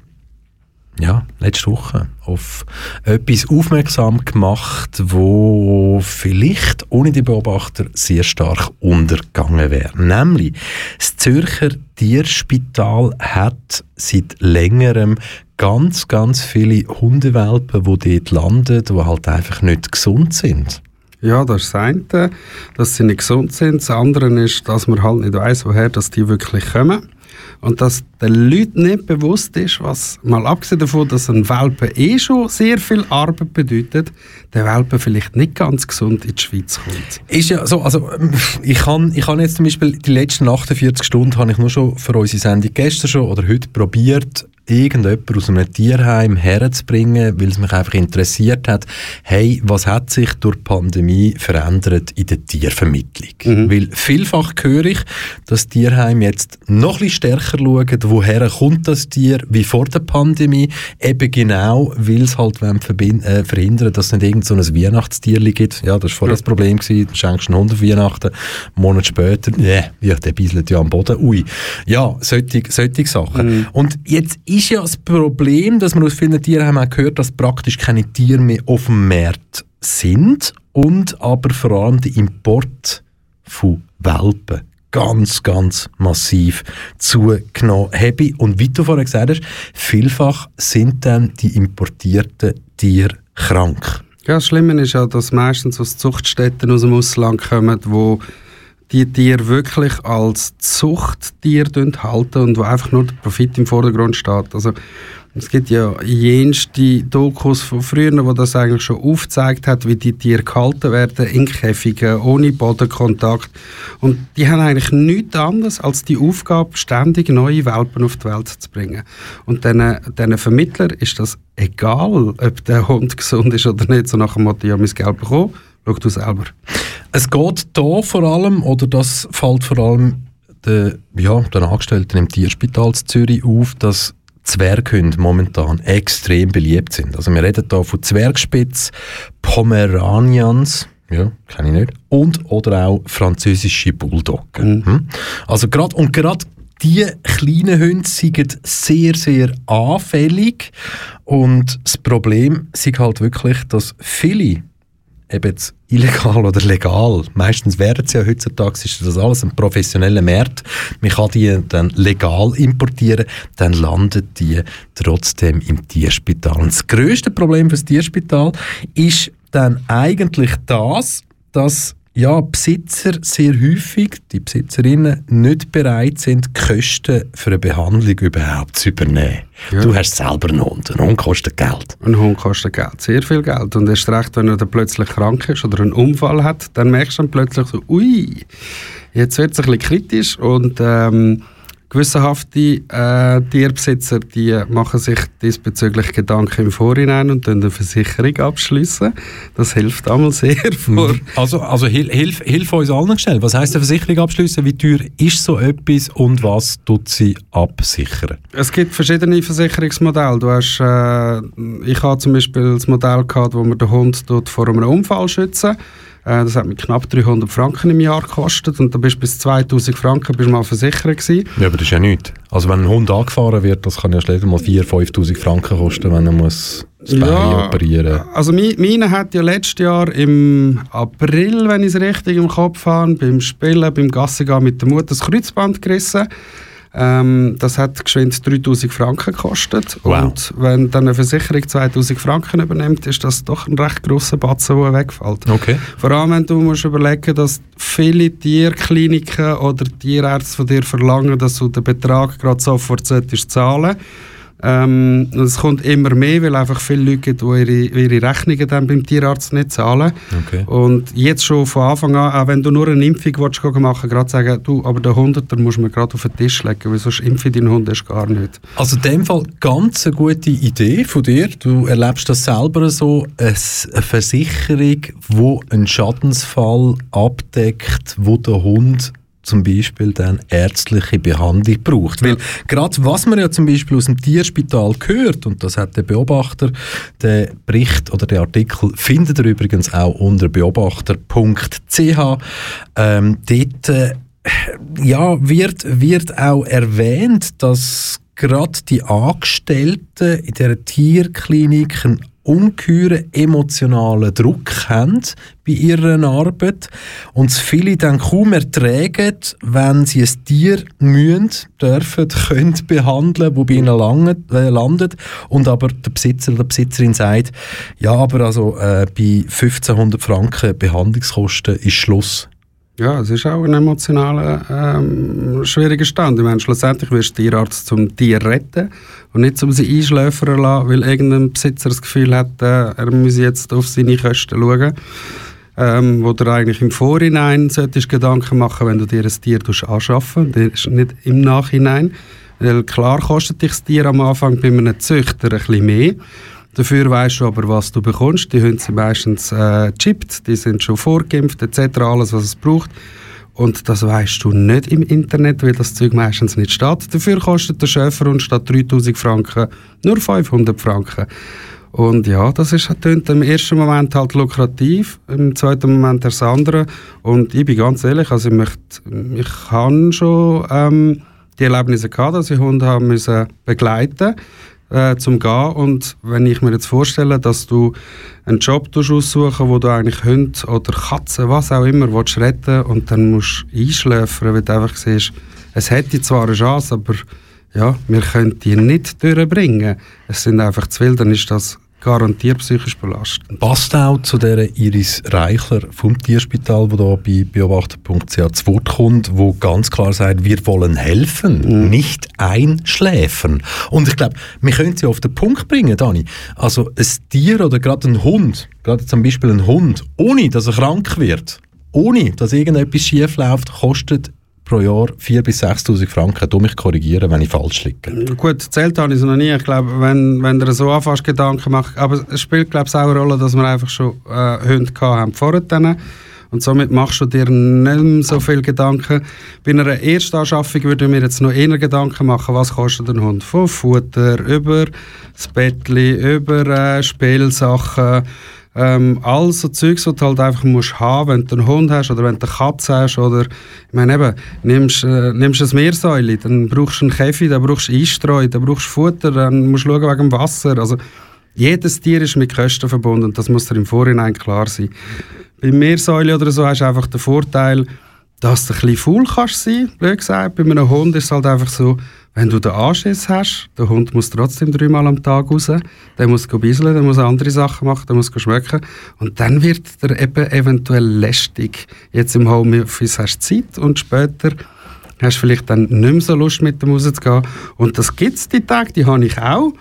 ja, letzte Woche auf etwas aufmerksam gemacht, wo vielleicht ohne die Beobachter sehr stark untergegangen wäre. Nämlich, das Zürcher Tierspital hat seit längerem ganz, ganz viele Hundewelpen, die dort landen, die halt einfach nicht gesund sind. Ja, das ist das eine, dass sie nicht gesund sind. Das andere ist, dass man halt nicht weiss, woher dass die wirklich kommen. Und dass den Leuten nicht bewusst ist, was, mal abgesehen davon, dass ein Welpe eh schon sehr viel Arbeit bedeutet, der Welpe vielleicht nicht ganz gesund in die Schweiz kommt. Ist ja so, also ich kann, ich kann jetzt zum Beispiel die letzten 48 Stunden habe ich nur schon für unsere Sendung gestern schon oder heute probiert, irgendjemand aus einem Tierheim herzubringen, weil es mich einfach interessiert hat, hey, was hat sich durch die Pandemie verändert in der Tiervermittlung? Weil vielfach höre ich, dass Tierheime jetzt noch ein bisschen stärker schauen, woher kommt das Tier, wie vor der Pandemie, eben genau, weil es halt äh, verhindern, dass es nicht irgend so ein Weihnachtstier gibt. Ja, das war vorher das Problem, gewesen. du schenkst einen Hund auf Weihnachten, einen Monat später, nee, ja, der bieselt ja am Boden, ui. Ja, solche, solche Sachen. Und jetzt ist ja das Problem, dass man aus vielen Tierheimen auch gehört, dass praktisch keine Tiere mehr auf dem Markt sind und aber vor allem der Import von Welpen ganz, ganz massiv zugenommen habe. Und wie du vorher gesagt hast, vielfach sind dann die importierten Tiere krank. Ja, das Schlimme ist ja, dass meistens aus Zuchtstätten aus dem Ausland kommen, wo die Tiere wirklich als Zuchttier halten und wo einfach nur der Profit im Vordergrund steht. Also es gibt ja jenste Dokus von früher, wo das eigentlich schon aufgezeigt hat, wie die Tiere gehalten werden in Käfigen, ohne Bodenkontakt. Und die haben eigentlich nichts anderes als die Aufgabe, ständig neue Welpen auf die Welt zu bringen. Und diesen, diesen Vermittlern ist das egal, ob der Hund gesund ist oder nicht, so nach dem Motto, ja, mein Geld bekommen, schau du selber. Es geht hier vor allem, oder das fällt vor allem den, ja, den Angestellten im Tierspital Zürich auf, dass Zwerghunde momentan extrem beliebt sind. Also wir reden hier von Zwergspitz, Pomeranians, ja, kenne ich nicht, und oder auch französische Bulldoggen. Mhm. Hm? Also gerade und gerade die kleinen Hunde sind sehr, sehr anfällig und das Problem ist halt wirklich, dass viele eben illegal oder legal, meistens werden sie ja heutzutage, ist das alles ein professioneller Markt, man kann die dann legal importieren, dann landen die trotzdem im Tierspital. Und das grösste Problem für das Tierspital ist dann eigentlich das, dass ja, Besitzer sehr häufig, die Besitzerinnen, nicht bereit sind, die Kosten für eine Behandlung überhaupt zu übernehmen. Ja. Du hast selber einen Hund, ein Hund kostet Geld. Ein Hund kostet Geld, sehr viel Geld. Und erst recht, wenn er dann plötzlich krank ist oder einen Unfall hat, dann merkst du dann plötzlich so, ui, jetzt wird es ein bisschen kritisch und ähm, gewissenhafte äh, Tierbesitzer, die machen sich diesbezüglich Gedanken im Vorhinein und dann eine Versicherung abschließen. Das hilft einmal sehr vor. Also, also hilf, hilf, uns allen schnell. Was heisst eine Versicherung abschließen? Wie teuer ist so etwas und was tut sie absichern? Es gibt verschiedene Versicherungsmodelle. Du hast, äh, ich habe zum Beispiel das Modell gehabt, wo man den Hund dort vor einem Unfall schützen. Äh, das hat mir knapp 300 Franken im Jahr gekostet und da bist du bis 2000 Franken bist mal versichert gewesen. Ja, aber das ist ja nichts. Also wenn ein Hund angefahren wird, das kann ja schnell mal 4'000, 5'000 Franken kosten, wenn er muss das Bein operieren Also meine hat ja letztes Jahr im April, wenn ich es richtig im Kopf habe, beim Spielen, beim Gassigehen mit der Mutter das Kreuzband gerissen. Ähm, das hat geschwind 3000 Franken gekostet. Wow. Und wenn dann eine Versicherung 2000 Franken übernimmt, ist das doch ein recht grosser Batzen, der wegfällt. Okay. Vor allem, wenn du musst überlegen dass viele Tierkliniken oder Tierärzte von dir verlangen, dass du den Betrag gerade sofort solltest zahlen ähm, es kommt immer mehr, weil einfach viele Leute gibt, die ihre, ihre Rechnungen dann beim Tierarzt nicht zahlen. Okay. Und jetzt schon von Anfang an, auch wenn du nur eine Impfung willst, machen gerade sagen, du, aber den Hunderter musst du mir gerade auf den Tisch legen, weil sonst impfe ich deinen Hund erst gar nicht. Also in dem Fall ganz eine gute Idee von dir. Du erlebst das selber so, eine Versicherung, wo einen Schadensfall abdeckt, wo der Hund zum Beispiel dann ärztliche Behandlung braucht. Weil gerade was man ja zum Beispiel aus dem Tierspital hört, und das hat der Beobachter, der Bericht oder der Artikel findet ihr übrigens auch unter beobachter.ch, ähm, dort äh, ja, wird, wird auch erwähnt, dass gerade die Angestellten in der Tierklinik einen ungeheuren emotionalen Druck haben bei ihrer Arbeit und viele dann kaum ertragen, wenn sie ein Tier müssen, dürfen, können behandeln, wo bei ihnen landet, äh, landet und aber der Besitzer oder Besitzerin sagt, ja, aber also äh, bei 1500 Franken Behandlungskosten ist Schluss. Ja, es ist auch ein emotionaler, ähm, schwieriger Stand. Ich meine, schlussendlich wirst du Tierarzt zum Tier retten und nicht zum sie einschläfern lassen, weil irgendein Besitzer das Gefühl hat, äh, er müsse jetzt auf seine Kosten schauen. Ähm, wo du eigentlich im Vorhinein solltest Gedanken machen, wenn du dir ein Tier anschaffen nicht im Nachhinein. Weil klar kostet dich das Tier am Anfang bei einem Züchter ein bisschen mehr. Dafür weißt du aber, was du bekommst. Die Hunde sind meistens äh, chippt, die sind schon vorgeimpft etc., alles, was es braucht. Und das weißt du nicht im Internet, weil das Zeug meistens nicht steht. Dafür kostet der Schäferhund statt 3000 Franken nur 500 Franken. Und ja, das ist tönt im ersten Moment halt lukrativ, im zweiten Moment das andere. Und ich bin ganz ehrlich, also ich möchte, ich habe schon ähm, die Erlebnisse gehabt, dass ich Hunde haben müssen begleiten äh, zum Gehen. Und wenn ich mir jetzt vorstelle, dass du einen Job aussuchen wo du eigentlich Hunde oder Katzen, was auch immer, willst retten und dann musst du einschläfern, weil du einfach siehst, es hätte zwar eine Chance, aber ja, wir können die nicht durchbringen. Es sind einfach zu viel, dann ist das garantiert psychisch belastend. Passt auch zu der Iris Reichler vom Tierspital, die da bei beobachter.ch zu Wort kommt, wo ganz klar sagt, wir wollen helfen, Mhm. nicht einschläfern. Und ich glaube, wir können sie auf den Punkt bringen, Dani. Also ein Tier oder gerade ein Hund, gerade zum Beispiel ein Hund, ohne dass er krank wird, ohne dass irgendetwas schief läuft, kostet pro Jahr 4.000 bis 6'000 Franken. Du mich korrigieren, wenn ich falsch liege. Gut, zählt habe ich es noch nie. Ich glaube, wenn, wenn du so anfasst, Gedanken machst, aber es spielt, glaube ich, auch eine Rolle, dass wir einfach schon äh, Hunde haben vorher. Und somit machst du dir nicht mehr so viel Gedanken. Bei einer Erstanschaffung würde ich mir jetzt noch eher Gedanken machen, was kostet ein Hund? Von Futter, über das Bettli, über äh, Spielsachen, ähm, all so Zeugs, die du halt einfach musst haben, wenn du einen Hund hast oder wenn du eine Katze hast oder, ich meine eben, nimmst, äh, nimmst ein Meersäule, dann brauchst du einen Käfig, dann brauchst du Einstreu, dann brauchst du Futter, dann musst du schauen wegen dem Wasser, also jedes Tier ist mit Kosten verbunden, das muss dir im Vorhinein klar sein. Bei Meersäule oder so hast du einfach den Vorteil, dass du ein bisschen faul kannst sein, blöd gesagt. Bei einem Hund ist es halt einfach so, wenn du den Anschiss hast, der Hund muss trotzdem dreimal am Tag raus, der muss bisseln, der muss andere Sachen machen, der muss schmecken und dann wird der eben eventuell lästig. Jetzt im Homeoffice hast du Zeit und später hast du vielleicht dann nicht mehr so Lust mit dem rauszugehen und das gibt es die Tage, die habe ich auch.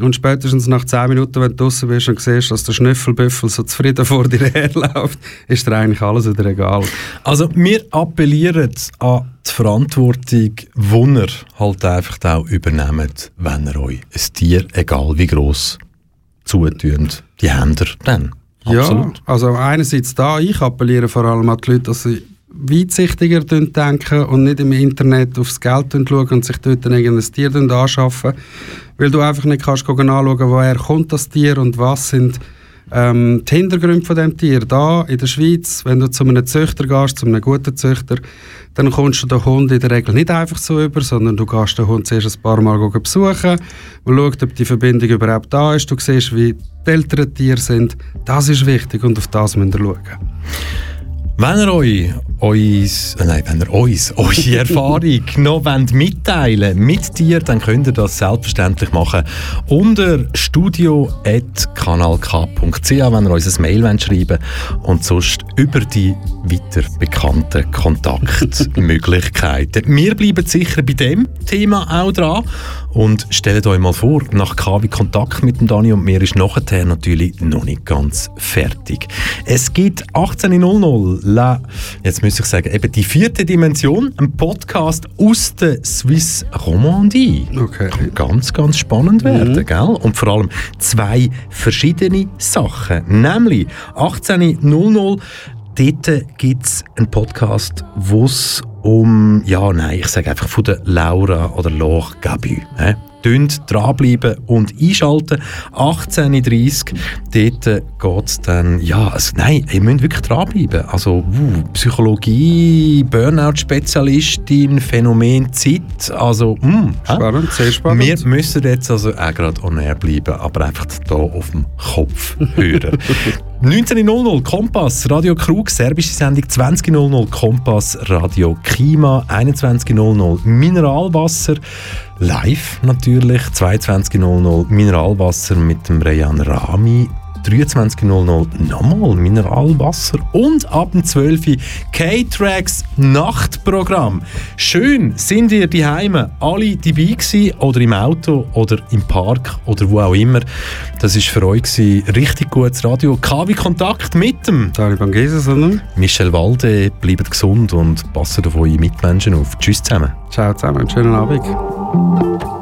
Und spätestens nach 10 Minuten, wenn du draußen bist und siehst, dass der Schnüffelbüffel so zufrieden vor dir herläuft, ist dir eigentlich alles wieder egal. Also wir appellieren an die Verantwortung, die ihr halt einfach auch übernehmt, wenn ihr euch ein Tier, egal wie gross, zutönt. Die ihr dann. Ja, also einerseits da, ich appelliere vor allem an die Leute, dass sie weitsichtiger denken und nicht im Internet aufs Geld schauen und sich dort irgendein Tier anschaffen. Weil du einfach nicht kannst anschauen, woher kommt das Tier und was sind ähm, die Hintergründe von dem Tier. Da in der Schweiz, wenn du zu einem Züchter gehst, zu einem guten Züchter, dann kommst du den Hund in der Regel nicht einfach so über, sondern du gehst den Hund zuerst ein paar Mal besuchen und schaust, ob die Verbindung überhaupt da ist. Du siehst, wie die älteren Tiere sind. Das ist wichtig und auf das müsst ihr schauen. Wenn ihr euch, uns, äh, nein, wenn ihr uns eure Erfahrung noch wollt mitteilen mit dir, dann könnt ihr das selbstverständlich machen unter studio.kanalk.ch, wenn ihr uns ein Mail wollt schreiben und sonst über die weiter bekannten Kontaktmöglichkeiten. Wir bleiben sicher bei dem Thema auch dran und stellt euch mal vor, nach KW Kontakt mit dem Dani und mir ist nachher natürlich noch nicht ganz fertig. Es gibt 18.00 La, jetzt muss ich sagen, eben die vierte Dimension, ein Podcast aus der Swiss Romandie. Okay. Kann ganz, ganz spannend werden, gell? Und vor allem zwei verschiedene Sachen. Nämlich 18.00 Dort gibt es einen Podcast, wo es um, ja, nein, ich sage einfach von der Laura oder Laure Gabu. Äh? Tönt dranbleiben und einschalten. 18.30 dort geht es dann, ja, also, nein, ihr müsst wirklich dranbleiben. Also, uh, Psychologie, Burnout-Spezialistin, Phänomen Zeit, also, mm, hä? Spannend, sehr spannend. Wir müssen jetzt also auch gerade on air bleiben, aber einfach hier auf dem Kopf hören. 19.00 Kompass, Radio Krug, serbische Sendung 20.00 Kompass, Radio Klima, 21.00 Mineralwasser, live natürlich, 22.00 Mineralwasser mit dem Reyan Rami, 23.00 nochmal Mineralwasser und ab dem 12 Uhr K-Tracks Nachtprogramm. Schön sind ihr die Heime alle dabei gewesen, oder im Auto oder im Park oder wo auch immer. Das ist für euch gewesen. richtig gutes Radio. KW Kontakt mit dem Taliban Jesus, oder? Michel Walde. Bleibt gesund und passt auf eure Mitmenschen auf. Tschüss zusammen. Ciao zusammen, einen schönen Abend.